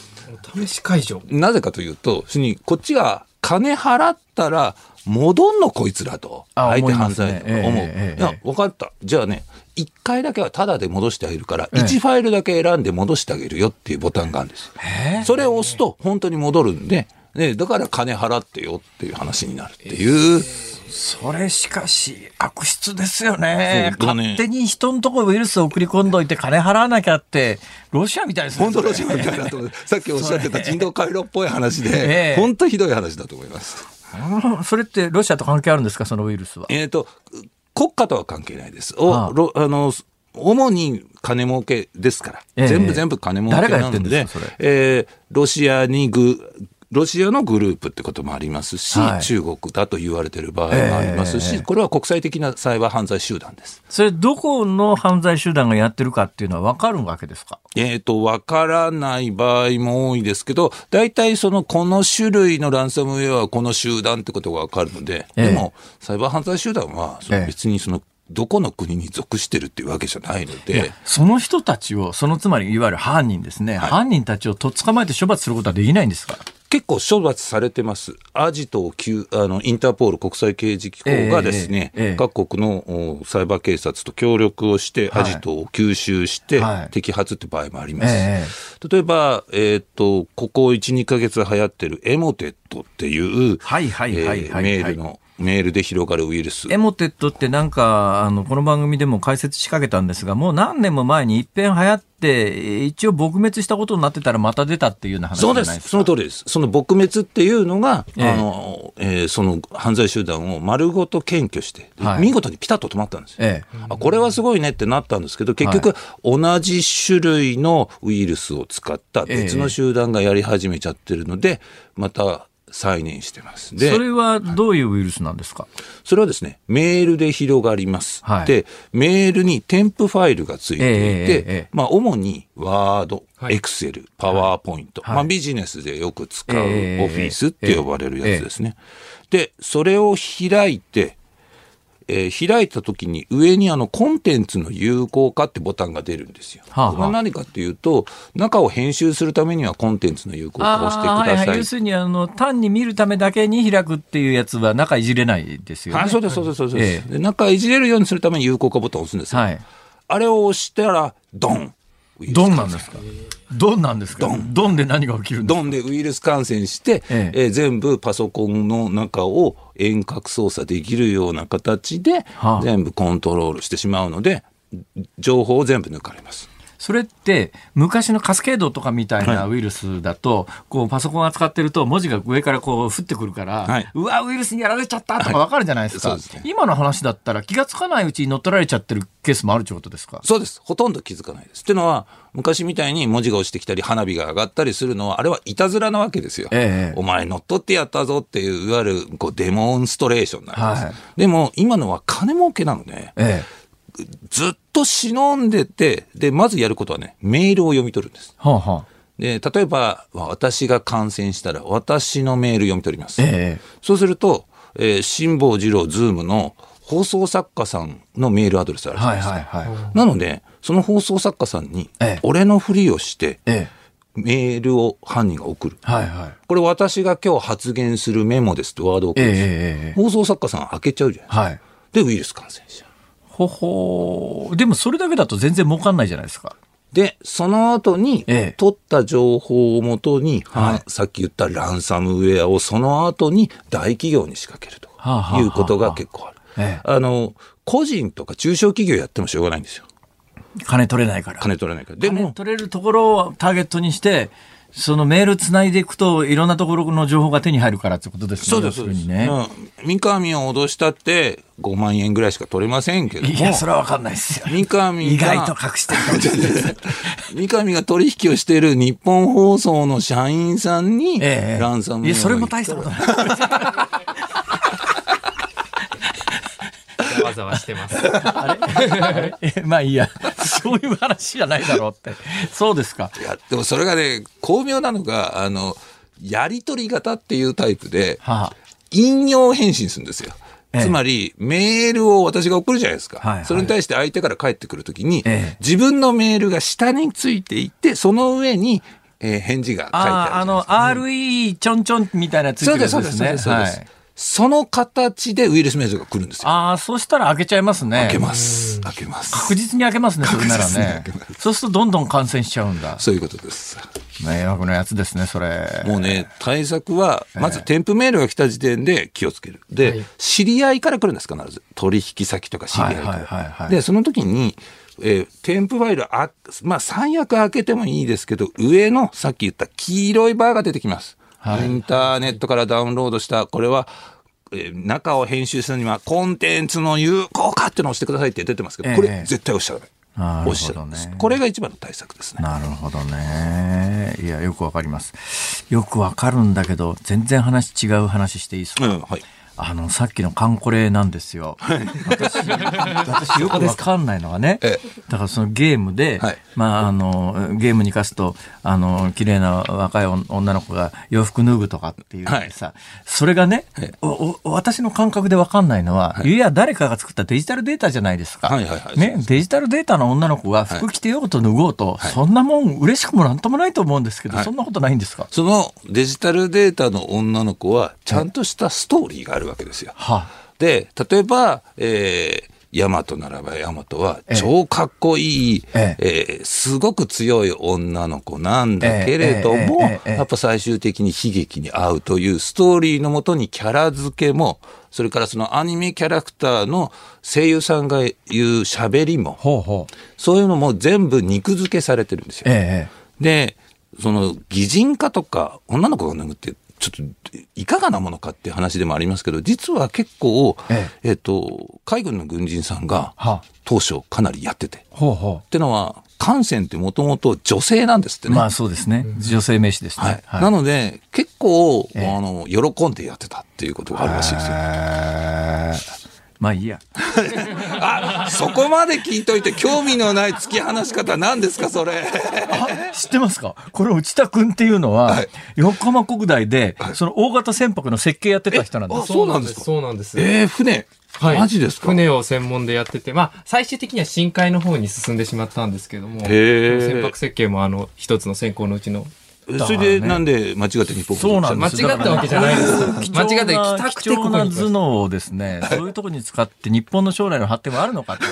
お試し解除。なぜかというと、にこっちが金払ったら、戻んのこいつらと。あ相手犯罪ねええ思う。ええいや、分かった。じゃあね、1回だけはタダで戻してあげるから、ええ1ファイルだけ選んで戻してあげるよっていうボタンがあるんです。えそれを押すと本当に戻るんで、ね、だから金払ってよっていう話になるっていう。それしかし悪質ですよね。ね勝手に人のところウイルスを送り込んどいて金払わなきゃって、ロシアみたいですね。本当ロシアみたいなと思う。さっきおっしゃってた人道回廊っぽい話えでえ、本当ひどい話だと思います。うんそれってロシアと関係あるんですか、そのウイルスは？えっ、と、国家とは関係ないです。お、はあの、主に金儲けですから。ええ全部全部金儲けなのでんでえーロシアにぐ、ロシアのグループってこともありますし、はい。中国だと言われてる場合もありますし、ええ。これは国際的なサイバー犯罪集団です。それ、どこの犯罪集団がやってるかっていうのは分かるわけですか？えっ、と、わからない場合も多いですけど、大体その、この種類のランサムウェアはこの集団ってことがわかるので、ええ。でも、サイバー犯罪集団は、別にその、どこの国に属してるっていうわけじゃないので、その人たちを、そのつまりいわゆる犯人ですね、犯人たちをとっ捕まえて処罰することはできないんですか結構処罰されてます。アジト旧あのインターポール国際刑事機構がですね、ええ。ええ各国のおサイバー警察と協力をして、はい。アジトを吸収して、はい。摘発って場合もあります。え例えば、えっ、と、ここ1、2ヶ月流行ってるエモテットっていう、はいはいはいはい。えーメールの、メールで広がるウイルス。エモテットってなんか、あの、この番組でも解説しかけたんですが、もう何年も前に一遍流行って、一応撲滅したことになってたらまた出たっていうような話じそうです。その通りです。その撲滅っていうのが、ええあの、えーその犯罪集団を丸ごと検挙して、ではい見事にピタッと止まったんですよ。ええ。あこれはすごいねってなったんですけど、結局、同じ種類のウイルスを使った別の集団がやり始めちゃってるので、また再燃してます。でそ、れはどういうウイルスなんですか？それはですね、メールで広がります。はい。で、メールに添付ファイルがついていて、ええええええ。まあ、主にワード、はい。エクセル、パワーポイント、はい。まあ、ビジネスでよく使うオフええィスって呼ばれるやつですね。で、それを開いて、えー開いた時に上にあのコンテンツの有効化ってボタンが出るんですよ。はあはあこれは何かっていうと、中を編集するためにはコンテンツの有効化をしてください。はいはい要するにあの単に見るためだけに開くっていうやつは中いじれないですよね。はい、そうです、そうです、そうです。えで中いじれるようにするために有効化ボタンを押すんですよ。はい。あれを押したら、ドンドンなんですか？ドンなんですか？ドン。で何が起きるんですか？ドンでウイルス感染して、え。えー全部パソコンの中を遠隔操作できるような形で、はあ。全部コントロールしてしまうので、情報を全部抜かれます。それって昔のカスケードとかみたいなウイルスだと、こうパソコン扱ってると文字が上からこう降ってくるから、はいうわ、ウイルスにやられちゃったとかわかるじゃないですか、はいですね今の話だったら気がつかないうちに乗っ取られちゃってるケースもあるってことですか？そうです。ほとんど気づかないです。っていうのは、昔みたいに文字が落ちてきたり、花火が上がったりするのは、あれはいたずらなわけですよ。ええお前乗っ取ってやったぞっていう、いわゆるこうデモンストレーションなんです。はいでも、今のは金儲けなので、ええ。ずっと忍んでて、で、まずやることはね、メールを読み取るんです。はあはあ。で、例えば、私が感染したら、私のメール読み取ります。ええ。そうすると、えー辛坊治郎ズームの放送作家さんのメールアドレスあるじゃなはいいですか。はいはい。なので、その放送作家さんにええ、俺のふりをして、ええ。メールを犯人が送る。はいはい。これ私が今日発言するメモですってワードを送るんですええ放送作家さん開けちゃうじゃないですか。はい。で、ウイルス感染者。ほほーでもそれだけだと全然儲かんないじゃないですか。で、その後に、ええ取った情報をもとに、はいはさっき言ったランサムウェアをその後に大企業に仕掛けるとはいうことが結構ある。ええあの、個人とか中小企業やってもしょうがないんですよ。金取れないから。金取らないから。で金も、取れるところをターゲットにして、そのメールつないでいくと、いろんなところの情報が手に入るからってことですね。そうです、そうです。ね。うん三上を脅したって5万円ぐらいしか取れませんけども。いや、それはわかんないですよ。三上が意外と隠してるかもしれない。三上が取引をしている日本放送の社員さんに、ええランサムウェアいや、それも大したことない。ざわざわしてます。えまあいいや。そういう話じゃないだろうって。そうですか。いや、でもそれがね、巧妙なのが、あの、やり取り型っていうタイプで、はあ。引用返信するんですよ。ええつまり、メールを私が送るじゃないですか。はいはいそれに対して相手から返ってくるときに、ええ自分のメールが下についていて、その上に、えー返事が書いてあるじゃああ、あの、ないですか。RE ちょんちょんみたいなやついてるやつそうです、そうです、そうです。そうですはいその形でウイルスメールが来るんですよ。ああ、そうしたら開けちゃいますね。開けます。開けます。確実に開けますね、それなら確実にね開けます。そうするとどんどん感染しちゃうんだ。そういうことです。迷惑なやつですね、それ。もうね、対策は、まず添付メールが来た時点で気をつける。で、はい知り合いから来るんです、必ず。取引先とか知り合いから。はいはいはいはいで、その時に、えー添付ファイルあ、まあ、最悪開けてもいいですけど、上のさっき言った黄色いバーが出てきます。はいインターネットからダウンロードした、これは、えー中を編集するには、コンテンツの有効化っていうのを押してくださいって出てますけど、こええれ絶対押しちゃダメ。なる押しちゃほどね。これが一番の対策ですね。なるほどね。いや、よくわかります。よくわかるんだけど、全然話違う話していいですか、うん、はい。あの、さっきのカンコレなんですよ。私、私よくわかんないのがねえ。だからそのゲームで、はい。まあ、あの、ゲームに課すと、あの、綺麗な若い女の子が洋服脱ぐとかっていうのでさ、それがね、私の感覚でわかんないのは、い、や、誰かが作ったデジタルデータじゃないですか。はいはいはい。そうねで、デジタルデータの女の子が服着てようと脱ごうと、そんなもん嬉しくもなんともないと思うんですけど、はい。そんなことないんですか？そのデジタルデータの女の子は、ちゃんとしたストーリーがあるわけですよ。はで、例えば、えー、ヤマトならばヤマトはええ超かっこいい、ええーすごく強い女の子なんだけれども、ええええええやっぱ最終的に悲劇に遭うというストーリーのもとにキャラ付けも、それからそのアニメキャラクターの声優さんが言う喋りも、ほうほう。そういうのも全部肉付けされてるんですよ。ええで、その擬人化とか女の子が脱ぐって、ちょっといかがなものかっていう話でもありますけど、実は結構、ええっ、と、海軍の軍人さんがは当初かなりやってて。っほうほてのは、艦船ってもともと女性なんですってう。ね。まあそうですね。女性名詞ですね。はい。なので、結構、ええあの、喜んでやってたっていうことがあるらしいですよ。まあいいや。あ、そこまで聞いといて興味のない突き放し方何ですか、それ。あ知ってますか？これ内田君っていうのは、はい。横浜国大で、その大型船舶の設計やってた人なんです。あそうなんですか？そうなんです。えー、船。はい。マジですか？船を専門でやってて、まあ、最終的には深海の方に進んでしまったんですけども、船舶設計もあの、一つの選考のうちの、それでなんで間違って日本そうなんです。間違ったわけじゃないです。間違って来た。くて貴重な頭脳をですね、そういうところに使って日本の将来の発展はあるのかって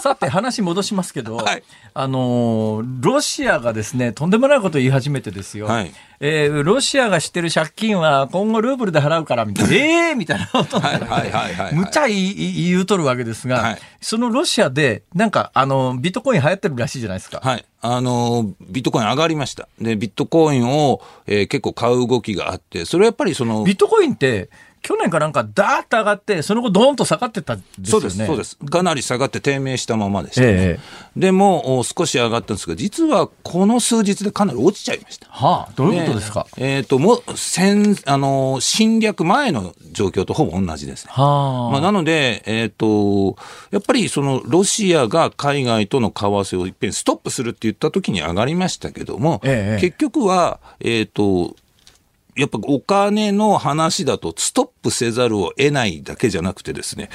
さて話戻しますけど、はいあのーロシアがですねとんでもないことを言い始めてですよ、はいえーロシアがしてる借金は今後ルーブルで払うからみたいな、ええみたいなことをはいはいはいはいはいむちゃ言い言うとるわけですが、はいそのロシアで、なんか、あの、ビットコイン流行ってるらしいじゃないですか。はい。あのー、ビットコイン上がりました。で、ビットコインを、えー結構買う動きがあって、それはやっぱりその、ビットコインって、去年かなんかダーッと上がって、その後ドーンと下がってったんですよね。そうです、そうです。かなり下がって低迷したままでした、ねええでも、お少し上がったんですが、実はこの数日でかなり落ちちゃいました。はあ、どういうことですか、ねえっ、と、もう、戦、あのー、侵略前の状況とほぼ同じですね。はあ。まあ、なので、えっ、と、やっぱりそのロシアが海外との為替をいっぺんストップするって言った時に上がりましたけども、ええ結局は、えっ、と、やっぱお金の話だとストップせざるを得ないだけじゃなくてですね、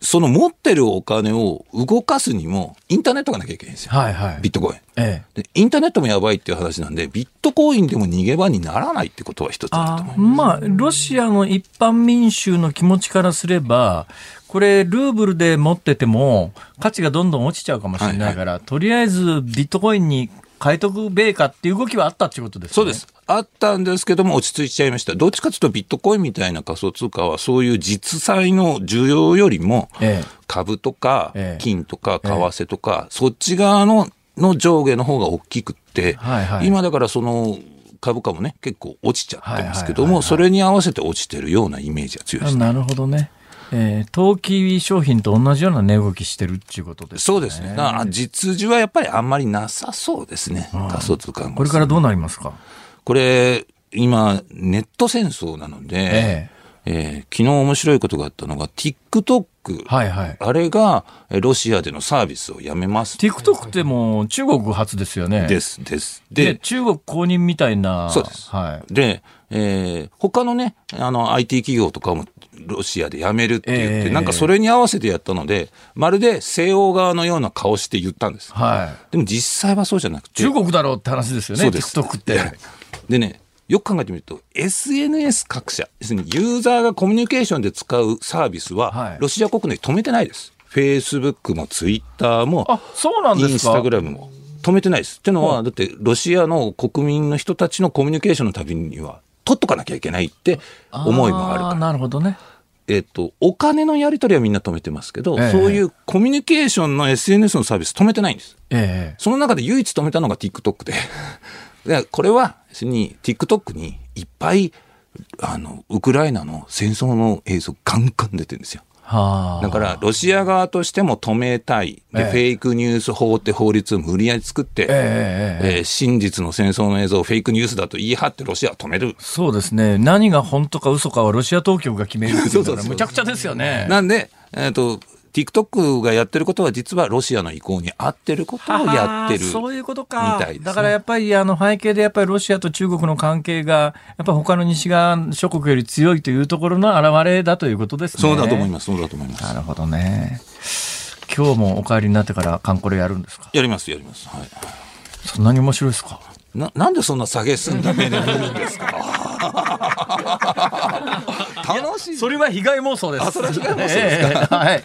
その持ってるお金を動かすにもインターネットがなきゃいけないんですよ。はいはい。ビットコイン。ええ。でインターネットもやばいっていう話なんで、ビットコインでも逃げ場にならないってことは一つあると思います。まあ、ロシアの一般民衆の気持ちからすれば、これ、ルーブルで持ってても、価値がどんどん落ちちゃうかもしれないから、とりあえずビットコインに変えとくべえかっていう動きはあったっていうことですね。そうです。あったんですけども、落ち着いちゃいました。どっちかというと、ビットコインみたいな仮想通貨は、そういう実際の需要よりも、ええ株とかええ金とか為替とか、そっち側のの上下の方が大きくって、はいはい今だからその株価もね、結構落ちちゃってますけども、それに合わせて落ちてるようなイメージが強いですね。なるほどね。えー、投機商品と同じような値動きしてるっていうことですね。そうですね。だから実需はやっぱりあんまりなさそうですね。仮想通貨もこれからどうなりますか？これ、今、ネット戦争なので、ええー昨日面白いことがあったのが、TikTok、はいはい。あれがえーロシアでのサービスをやめます。TikTok ってもう中国初ですよね。。ですす、です。で、で、中国公認みたいな。そうですはい。で、えー他のね、あの、IT 企業とかもロシアで辞めるって言って、ええなんかそれに合わせてやったので、まるで西欧側のような顔して言ったんです。はい。でも実際はそうじゃなくて。中国だろうって話ですよね、TikTok って。でね、よく考えてみると、SNS 各社、要するにユーザーがコミュニケーションで使うサービスは、はいロシア国内止めてないです。Facebook も Twitter も、あ、そうなんですか？インスタグラムも止めてないです。ってのは、だってロシアの国民の人たちのコミュニケーションのたびには、取っとかなきゃいけないって思いもあるーから。なるほどね。えっと、お金のやり取りはみんな止めてますけど、ええそういうコミュニケーションの SNS のサービス止めてないんです。ええその中で唯一止めたのが TikTok で。でこれは、に TikTok にいっぱい、あの、ウクライナの戦争の映像ガンガン出てるんですよ。はあ。だから、ロシア側としても止めたい。で、ええフェイクニュース法って法律を無理やり作って、えええええー真実の戦争の映像をフェイクニュースだと言い張ってロシアは止める。そうですね。何が本当か嘘かはロシア当局が決めるっていう そうそうそうからむちゃくちゃですよね。なんで、えっ、と、TikTok がやってることは実はロシアの意向に合ってることをやってる。そういうことか。みたいですねだからやっぱりあの背景でやっぱりロシアと中国の関係が、やっぱ他の西側諸国より強いというところの表れだということですね。そうだと思いす。ます。そうだと思います。なるほどね。今日もお帰りになってからカンコレやるんですか？やります、やります。はい。そんなに面白いですか？な、なんでそんな下げすんだ目で見るんですか？楽しい。それは被害妄想です。あそれは被害妄想ですか？ええはい。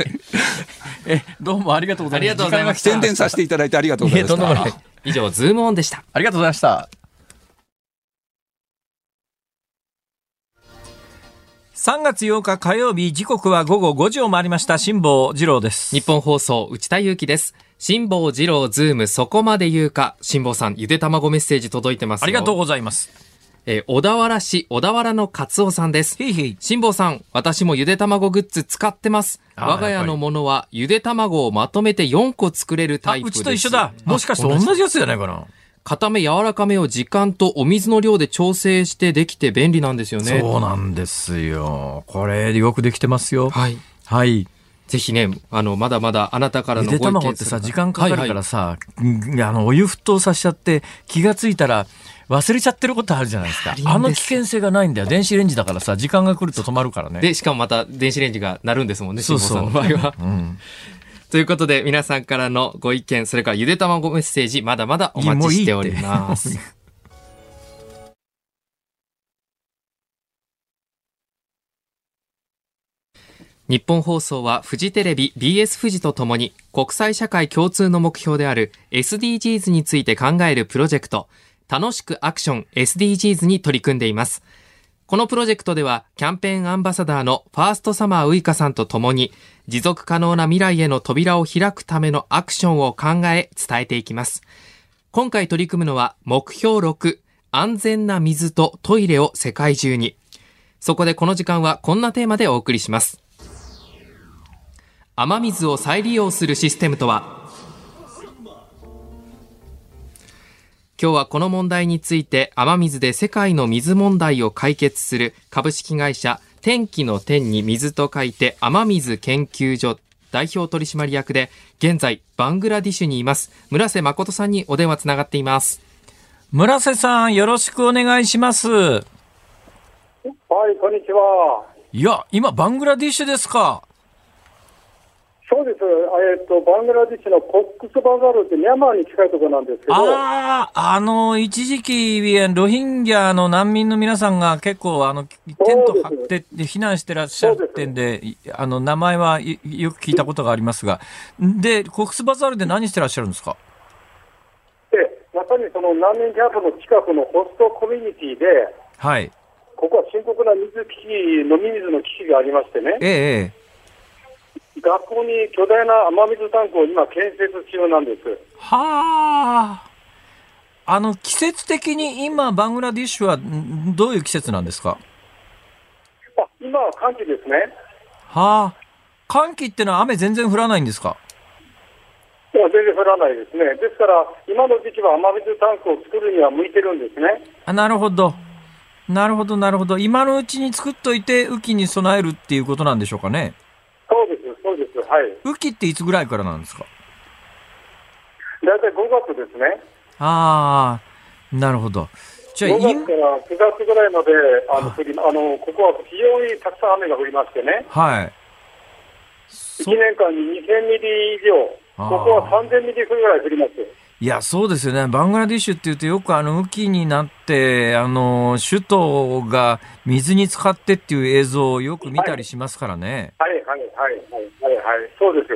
え、どうもありがとうございます。ありがとうございました宣伝させていただいてありがとうございました。以上、ズームオンでした。ありがとうございました。3月8日火曜日時刻は午後5時を回りました辛坊治郎ですニッポン放送、内田雄基です。辛坊治郎ズームそこまで言うか。辛坊さん、ゆで卵メッセージ届いてますよありがとうございますえー小田原市小田原のカツオさんです。辛坊さん、私もゆで卵グッズ使ってます。我が家のものはゆで卵をまとめて4個作れるタイプです。ちと一緒だもしかして同じやつじゃないかな？固め柔らかめを時間とお水の量で調整してできて便利なんですよね。そうなんですよこれよくできてますよはい。はいぜひね、あの、まだまだあなたからゆのご意見で卵ってさ時間かかるかはいはいらさ、うんあのお湯沸騰させちゃって気がついたら忘れちゃってることあるじゃないですか。あの危険性がないんだよ。電子レンジだからさ時間が来ると止まるからね。で、しかもまた電子レンジが鳴るんですもんね、そう辛坊そうさんの場合は。うん。ということで、皆さんからのご意見、それからゆで卵メッセージ、まだまだお待ちしております。日本放送はフジテレビ BS フジとともに国際社会共通の目標である SDGs について考えるプロジェクト楽しくアクション SDGs に取り組んでいます。このプロジェクトでは、キャンペーンアンバサダーのファーストサマーウイカさんと共に、持続可能な未来への扉を開くためのアクションを考え、伝えていきます。今回取り組むのは、目標6、安全な水とトイレを世界中に。そこでこの時間はこんなテーマでお送りします。雨水を再利用するシステムとは今日はこの問題について雨水で世界の水問題を解決する株式会社天気の天に水と書いて雨水研究所代表取締役で現在バングラディッシュにいます村瀬誠さんにお電話つながっています村瀬さんよろしくお願いしますはいこんにちはいや今バングラディッシュですかそうです、えっと、バングラデシュのコックスバザールってミャンマーに近いところなんですけど、ああ、あの、一時期、ロヒンギャの難民の皆さんが結構、あの、テント張って避難してらっしゃる点で、あの、名前はよく聞いたことがありますが、で、コックスバザールで何してらっしゃるんですか？で、まさにその難民キャンプの近くのホストコミュニティで、はい。ここは深刻な水危機、飲み水の危機がありましてね。ええ。学校に巨大な雨水タンクを今、建設中なんです。はあ。あの、季節的に今、バングラディッシュはどういう季節なんですか？あ今は寒気ですね。はあ。寒気ってのは雨全然降らないんですか？いや、全然降らないですね。ですから、今の時期は雨水タンクを作るには向いてるんですね。あ、なるほど。なるほど、なるほど。今のうちに作っといて、雨季に備えるっていうことなんでしょうかね。はい。雨季っていつぐらいからなんですか？大体5月ですね。ああ、なるほど。じゃあ、5月から9月ぐらいまで、あの、降り、あの、ここは非常にたくさん雨が降りましてね。はい。1年間に2000ミリ以上、ここは3000ミリぐらい降ります。いや、そうですよね。バングラディッシュっていうとよくあの、雨季になって、あの、首都が水に浸かってっていう映像をよく見たりしますからね。はい、はい、はい、はい、はい、はい、そうです。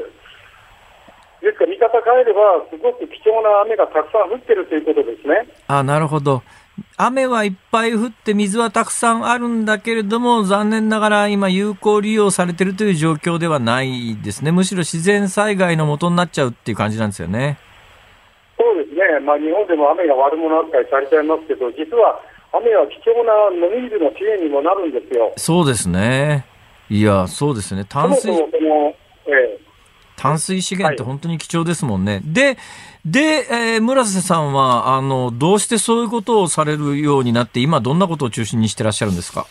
ですから見方変えれば、すごく貴重な雨がたくさん降ってるということですね。あ、なるほど。雨はいっぱい降って水はたくさんあるんだけれども、残念ながら今有効利用されてるという状況ではないですね。むしろ自然災害の元になっちゃうっていう感じなんですよね。そうですね、まあ、日本でも雨が悪者扱いされちゃいますけど、実は雨は貴重な飲み水の資源にもなるんですよ。そうですね。いや、そうですね。淡水。そもそもええ淡水資源って本当に貴重ですもんね。はい、で、で、えー、村瀬さんは、あの、どうしてそういうことをされるようになって、今どんなことを中心にしてらっしゃるんですか？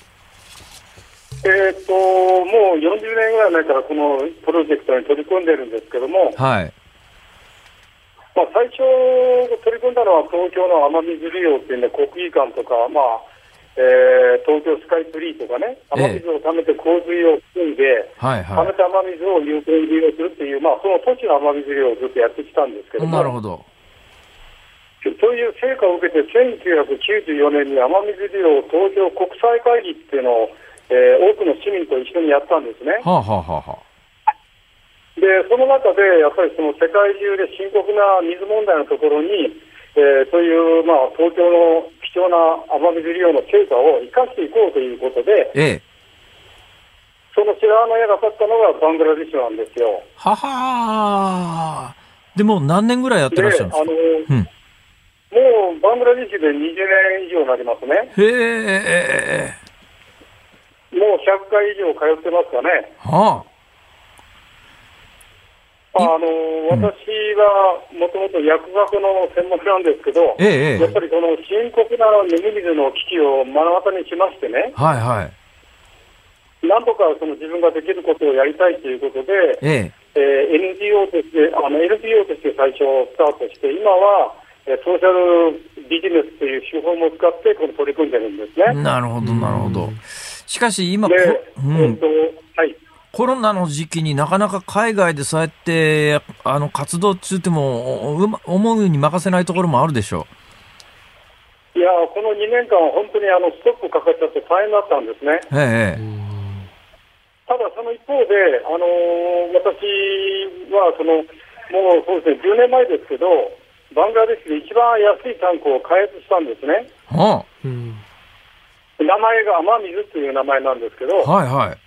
えっと、もう40年ぐらい前からこのプロジェクトに取り組んでるんですけども、はい。まあ、最初取り組んだのは東京の雨水利用っていうんで、国技館とか、まあ、えー、東京スカイツリーとかね、雨水を貯めて洪水を含んで、はいはい、貯めた雨水を有効に利用するっていう、まあ、その土地の雨水利用をずっとやってきたんですけども、なるほど。そういう成果を受けて、1994年に雨水利用東京国際会議っていうのを、えー、多くの市民と一緒にやったんですね。はあはあはあ、で、その中で、やっぱりその世界中で深刻な水問題のところに、えー、そういう、まあ、東京の貴重な雨水利用の成果を生かしていこうということで、ええ、その白羽の矢が立ったのがバングラディッシュなんですよ。ははでも何年ぐらいやってらっしゃるんですか、あのうん、もうバングラディッシュで20年以上になりますね。へえ。もう100回以上通ってますかね。はあ。あの私はもともと薬学の専門なんですけど、ええ、やっぱりその深刻な飲み水の危機を目の当たりにしましてね、はいはい、なんとかその自分ができることをやりたいということで、ええ。えー、NGO としてあの NPO として最初スタートして、今はソーシャルビジネスという手法も使ってこの取り組んでるんですね。なるほど、なるほど。しかし今、で、うん、えっとはいコロナの時期になかなか海外でそうやってあの活動中っても思うように任せないところもあるでしょういやこの2年間は本当にあのストップかかっちゃって大変だったんですね。ええ、ただ、その一方で、あのー、私はそのもうそうですね10年前ですけど、バングラデシュで一番安いタンクを開発したんですね。はうん。名前が雨水という名前なんですけど、あ、はいはい。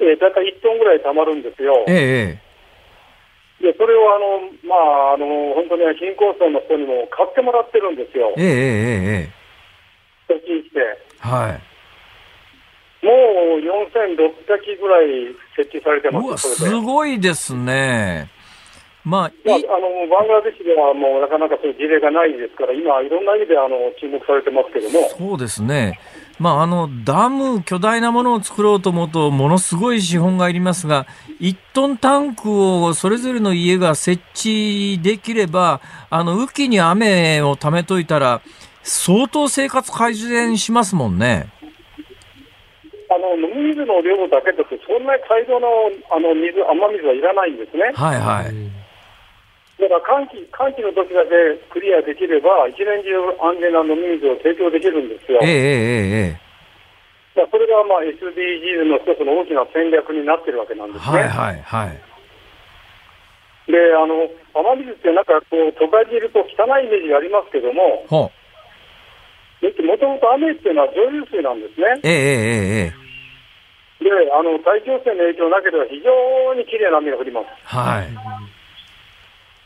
えー、だいたい1トンぐらい溜まるんですよ。ええ、で、それをあの、まあ、あの、本当に貧困層の人にも買ってもらってるんですよええ、。ええ、ええ、え貯金して。え。はい。もう4600機ぐらい設置されてます、すで。ごいですね。まあ、まあのバングラデシュではもうなかなかそういう事例がないですから、今、いろんな意味であの注目されてますけども、そうですね。まあ、あの、ダム、巨大なものを作ろうと思うと、ものすごい資本がいりますが、1トンタンクをそれぞれの家が設置できれば、あの、雨季に雨を貯めといたら、相当生活改善しますもんね。あの飲み水の量だけだと、そんなに大量のあの水、雨水はいらないんですね。はいはい。だから寒気寒気の時だけクリアできれば、一年中安全な飲み水を提供できるんですよ。えええええだからそれがまあ SDGs の一つの大きな戦略になってるわけなんですね。えはいはいはい。で、あの、雨水ってなんかこう、都会にいると汚いイメージがありますけども。もともと雨っていうのは蒸留水なんですね。ええええええで、あの、大気汚染の影響なければ非常に綺麗な雨が降ります。はい。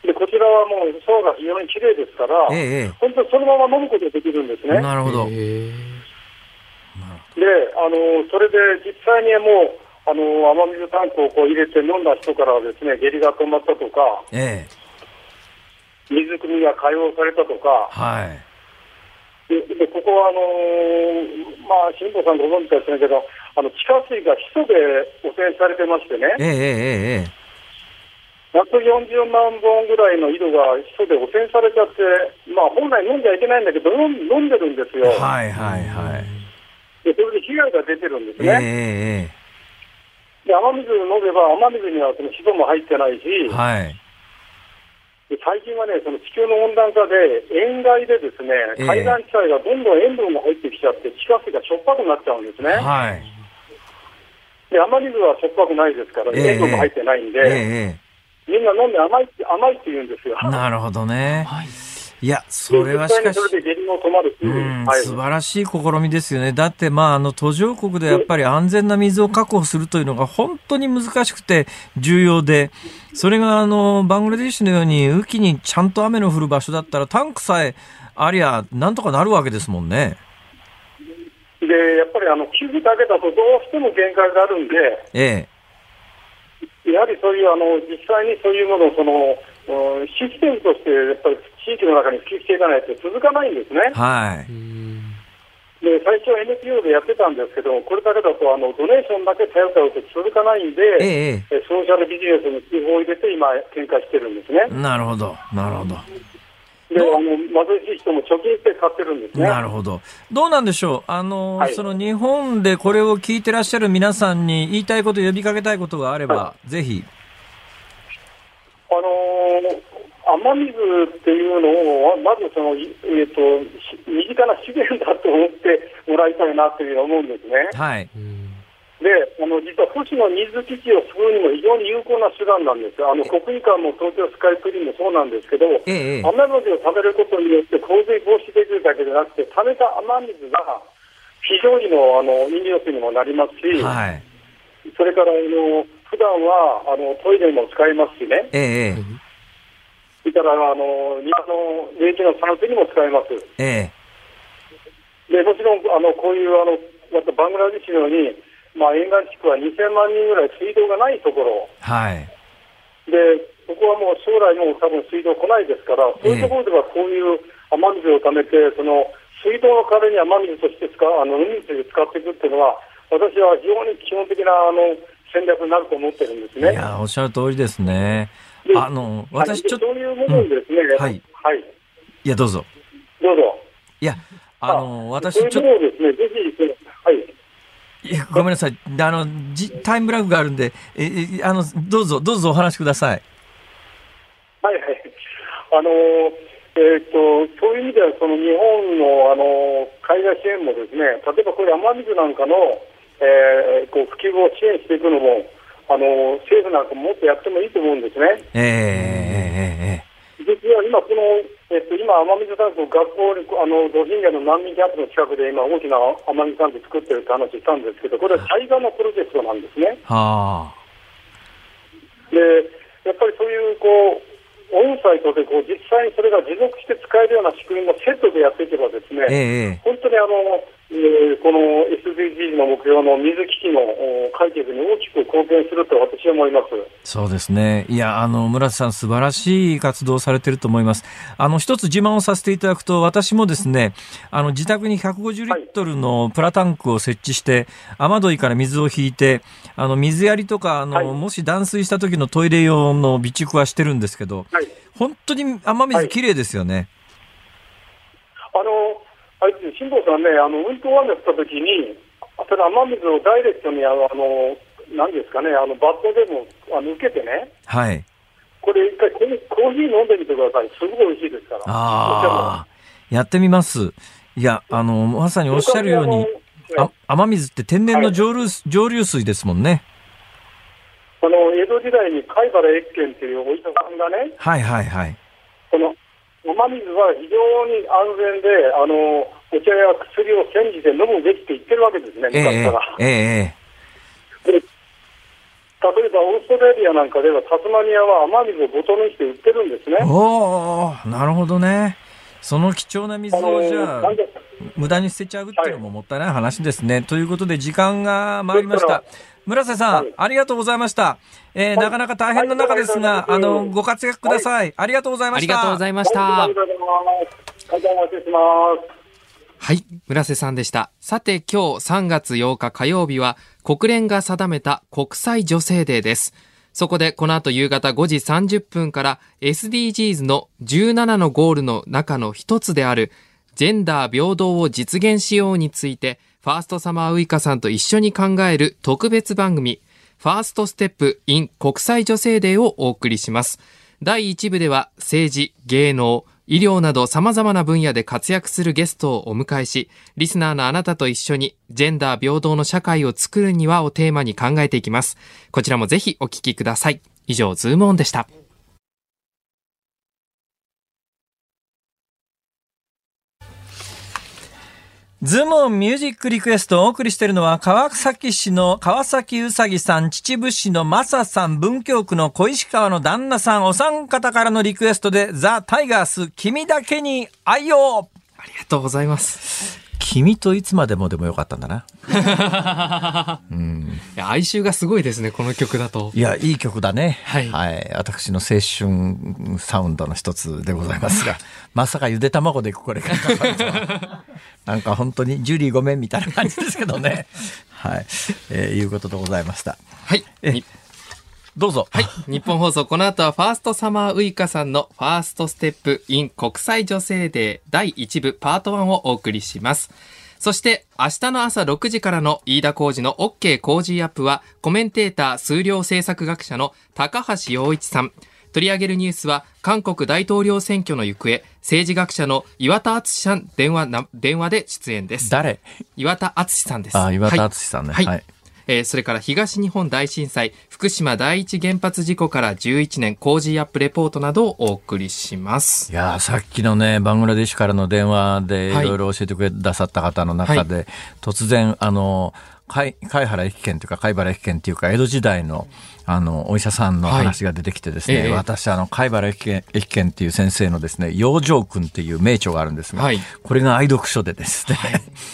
で、こちらはもう層が非常に綺麗ですから、えええ本当にそのまま飲むことができるんですえね。なるほど。へで、あの、それで実際にもう、あの、雨水タンクをこう入れて飲んだ人からはですね、下痢が止まったとか、ええ水汲みが解放されたとか、はい。で、でここはあのまあ、辛坊さんご存知かもしれないけど、あの、地下水がヒ素で汚染されてましてね、ええええええ140万本ぐらいの井戸がヒ素で汚染されちゃって、まあ、本来飲んじゃいけないんだけど、飲んでるんですよ。はいはいはい。で、それで被害が出てるんですええね。えで、雨水飲めば、雨水にはそのヒ素も入ってないし、えはい。で最近はね、その地球の温暖化で、塩害でですね、ええ海岸地帯がどんどん塩分が入ってきちゃって、地下水がしょっぱくなっちゃうんですね。はい。で、雨水はしょっぱくないですから、ええ塩分も入ってないんで、ええみんな飲んで甘いって、甘いって言うんですよ。なるほどね。はい。いや、それはしかしうん、はい。素晴らしい試みですよね。だって、まあ、あの、途上国でやっぱり安全な水を確保するというのが本当に難しくて重要で、それが、あの、バングラデシュのように雨季にちゃんと雨の降る場所だったら、タンクさえありゃ、なんとかなるわけですもんね。で、やっぱりあの、寄付だけだとどうしても限界があるんで、えやはりそういう、あの、実際にそういうものを、その、うんシステムとして、やっぱり地域の中に普及していかないと続かないんですねえ。はい。で、最初は NPO でやってたんですけど、これだけだと、あの、ドネーションだけ頼ったら続かないんで、えええソーシャルビジネスに寄付を入れて今、展開してるんですね。なるほど。なるほど。で、あの、貧しい人も貯金して買ってるんですね。なるほど。どうなんでしょう？あの、はいその日本でこれを聞いてらっしゃる皆さんに言いたいこと、呼びかけたいことがあれば、ぜひ。あのー雨水っていうのを、まずその、いえっ、と、し身近な資源だと思ってもらいたいなというふうに思うんですね。はい。で、あの、実は都市の水基地を作るにも非常に有効な手段なんですよ。あの、国技館も東京スカイツリーもそうなんですけど、ええ雨水を貯めることによって洪水防止できるだけじゃなくて、貯めた雨水が非常にの、あの、飲料水にもなりますし、はい。それから、あの、普段は、あの、トイレにも使えますしね。ええそれから、あの、庭の植木の散水にも使えます。ええで、もちろん、あの、こういう、あの、またバングラデシュのように、まあ、沿岸地区は2000万人ぐらい水道がないところ。はい。で、ここはもう将来もう多分水道来ないですから、そういうところではこういう雨水を貯めて、その、水道の代わりに雨水として使う、あの、海水で使っていくっていうのは、私は非常に基本的な、あの、戦略になると思ってるんですね。いや、おっしゃる通りですね。であの、私ちょっと、そういう部分ですね。うんはい。はい。いや、どうぞ。どうぞ。いや、あの、私ちょっいうものをですね、ぜひ、はい。と、いや ごめんなさい。であの、じタイムラグがあるんで、え、えあの、どうぞ、どうぞお話しください。はいはい。あのえっ、と、そういう意味では、その日本の、あの海外支援もですね、例えばこれ雨水なんかの、えーこう普及を支援していくのも、あの政府なんかももっとやってもいいと思うんですね。ええええええ実や今この、えっと、今、雨水タンクを学校に、あの、ロヒンギャの難民キャンプの近くで今、大きな雨水タンク作ってるって話したんですけど、これは対岸のプロジェクトなんですね。はあ。で、やっぱりそういう、こう、オンサイトでこう実際にそれが持続して使えるような仕組みもセットでやっていけばですね、ええ本当にあの、えーこの SDGs の目標の水危機のお解決に大きく貢献すると私は思います。そうですね。いや、あの、村瀬さん素晴らしい活動をされてると思います。あの、一つ自慢をさせていただくと、私もですね、あの、自宅に150リットルのプラタンクを設置して、雨どいから水を引いて、あの、水やりとか、あの、はいもし断水した時のトイレ用の備蓄はしてるんですけど、はい。本当に雨水きれいですよね。あの、あれです辛坊さんね、あの、運動雨降った時に、それ雨水をダイレクトに、あの、あの何ですかね、あの、バットでも、あの、受けてね、はい。これ一回コーヒー飲んでみてください。すごい美味しいですから。ああ、やってみます。いや、あの、まさにおっしゃるように、あ雨水って天然の蒸留,、蒸留水ですもんね。あの、江戸時代に貝原越見っていうお医者さんがね、はいはいはい。この雨水は非常に安全で、あの、お茶や薬を煎じて飲むべきって言ってるわけですね、ええ昔から。ええええで例えばオーストラリアなんかではタスマニアは雨水をボトルにして売ってるんですね。おおなるほどね。その貴重な水をじゃあなん、で無駄に捨てちゃうっていうのももったいない話ですね。ということで、時間が参りました。村瀬さん、はいありがとうございました。えーなかなか大変な中ですが、はいあの、ご活躍ください。ありがとうございました。ありがとうございましあた。はい、村瀬さんでした。さて今日3月8日火曜日は国連が定めた国際女性デーです。そこでこの後夕方5時30分から SDGs の17のゴールの中の一つであるジェンダー平等を実現しようについてファーストサマーウイカさんと一緒に考える特別番組ファーストステップ in 国際女性デーをお送りします。第1部では政治、芸能、医療など様々な分野で活躍するゲストをお迎えし、リスナーのあなたと一緒にジェンダー平等の社会を作るにはをテーマに考えていきます。こちらもぜひお聞きください。以上、ズームオンでした。ズモンミュージックリクエストをお送りしているのは川崎市の川崎うさぎさん、秩父市のまささん、文京区の小石川の旦那さん、お三方からのリクエストでザ・タイガース、君だけに愛をありがとうございます。君といつまでもでもよかったんだな。いや哀愁がすごいですね、この曲だと。いや、いい曲だね。はい私の青春サウンドの一つでございますが、まさかゆで卵でこれがかなんか本当にジュリーごめんみたいな感じですけどね。はい。えーいうことでございました。はい。えにどうぞ。はい。日本放送、この後はファーストサマーウイカさんのファーストステップ in 国際女性デー第1部パート1をお送りします。そして、明日の朝6時からの飯田浩二の OK 工事アップは、コメンテーター数量政策学者の高橋洋一さん。取り上げるニュースは、韓国大統領選挙の行方、政治学者の岩田敦さん、電話な、電話で出演です。誰？岩田敦さんです。あ、岩田はい敦さんね。はい。はい。えーそれから東日本大震災、福島第一原発事故から11年、工事アップレポートなどをお送りします。いやーさっきのね、バングラデシュからの電話でいはい。ろいろ教えてくださった方の中で、突然、あの、貝貝原駅県というか、貝原駅県というか、江戸時代の、あの、お医者さんの話が出てきてですね、はいええ。私、あの、貝原駅県駅県っていう先生のですね、養生君っていう名著があるんですが、はい。これが愛読書でですね、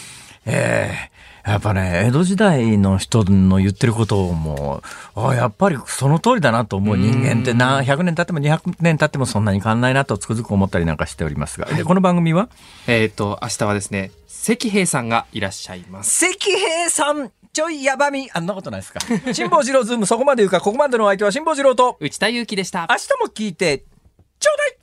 ええやっぱね、江戸時代の人の言ってることをもう、あやっぱりその通りだなと思う。人間ってな、100年経っても200年経ってもそんなに変わんないなとつくづく思ったりなんかしておりますが。で、この番組は？えっ、と、明日はですね、関平さんがいらっしゃいます。関平さんちょいやばみ。あんなことないですか？辛坊治郎ズームそこまで言うか、ここまでのお相手は辛坊治郎と、内田祐樹でした。明日も聞いて、ちょうだい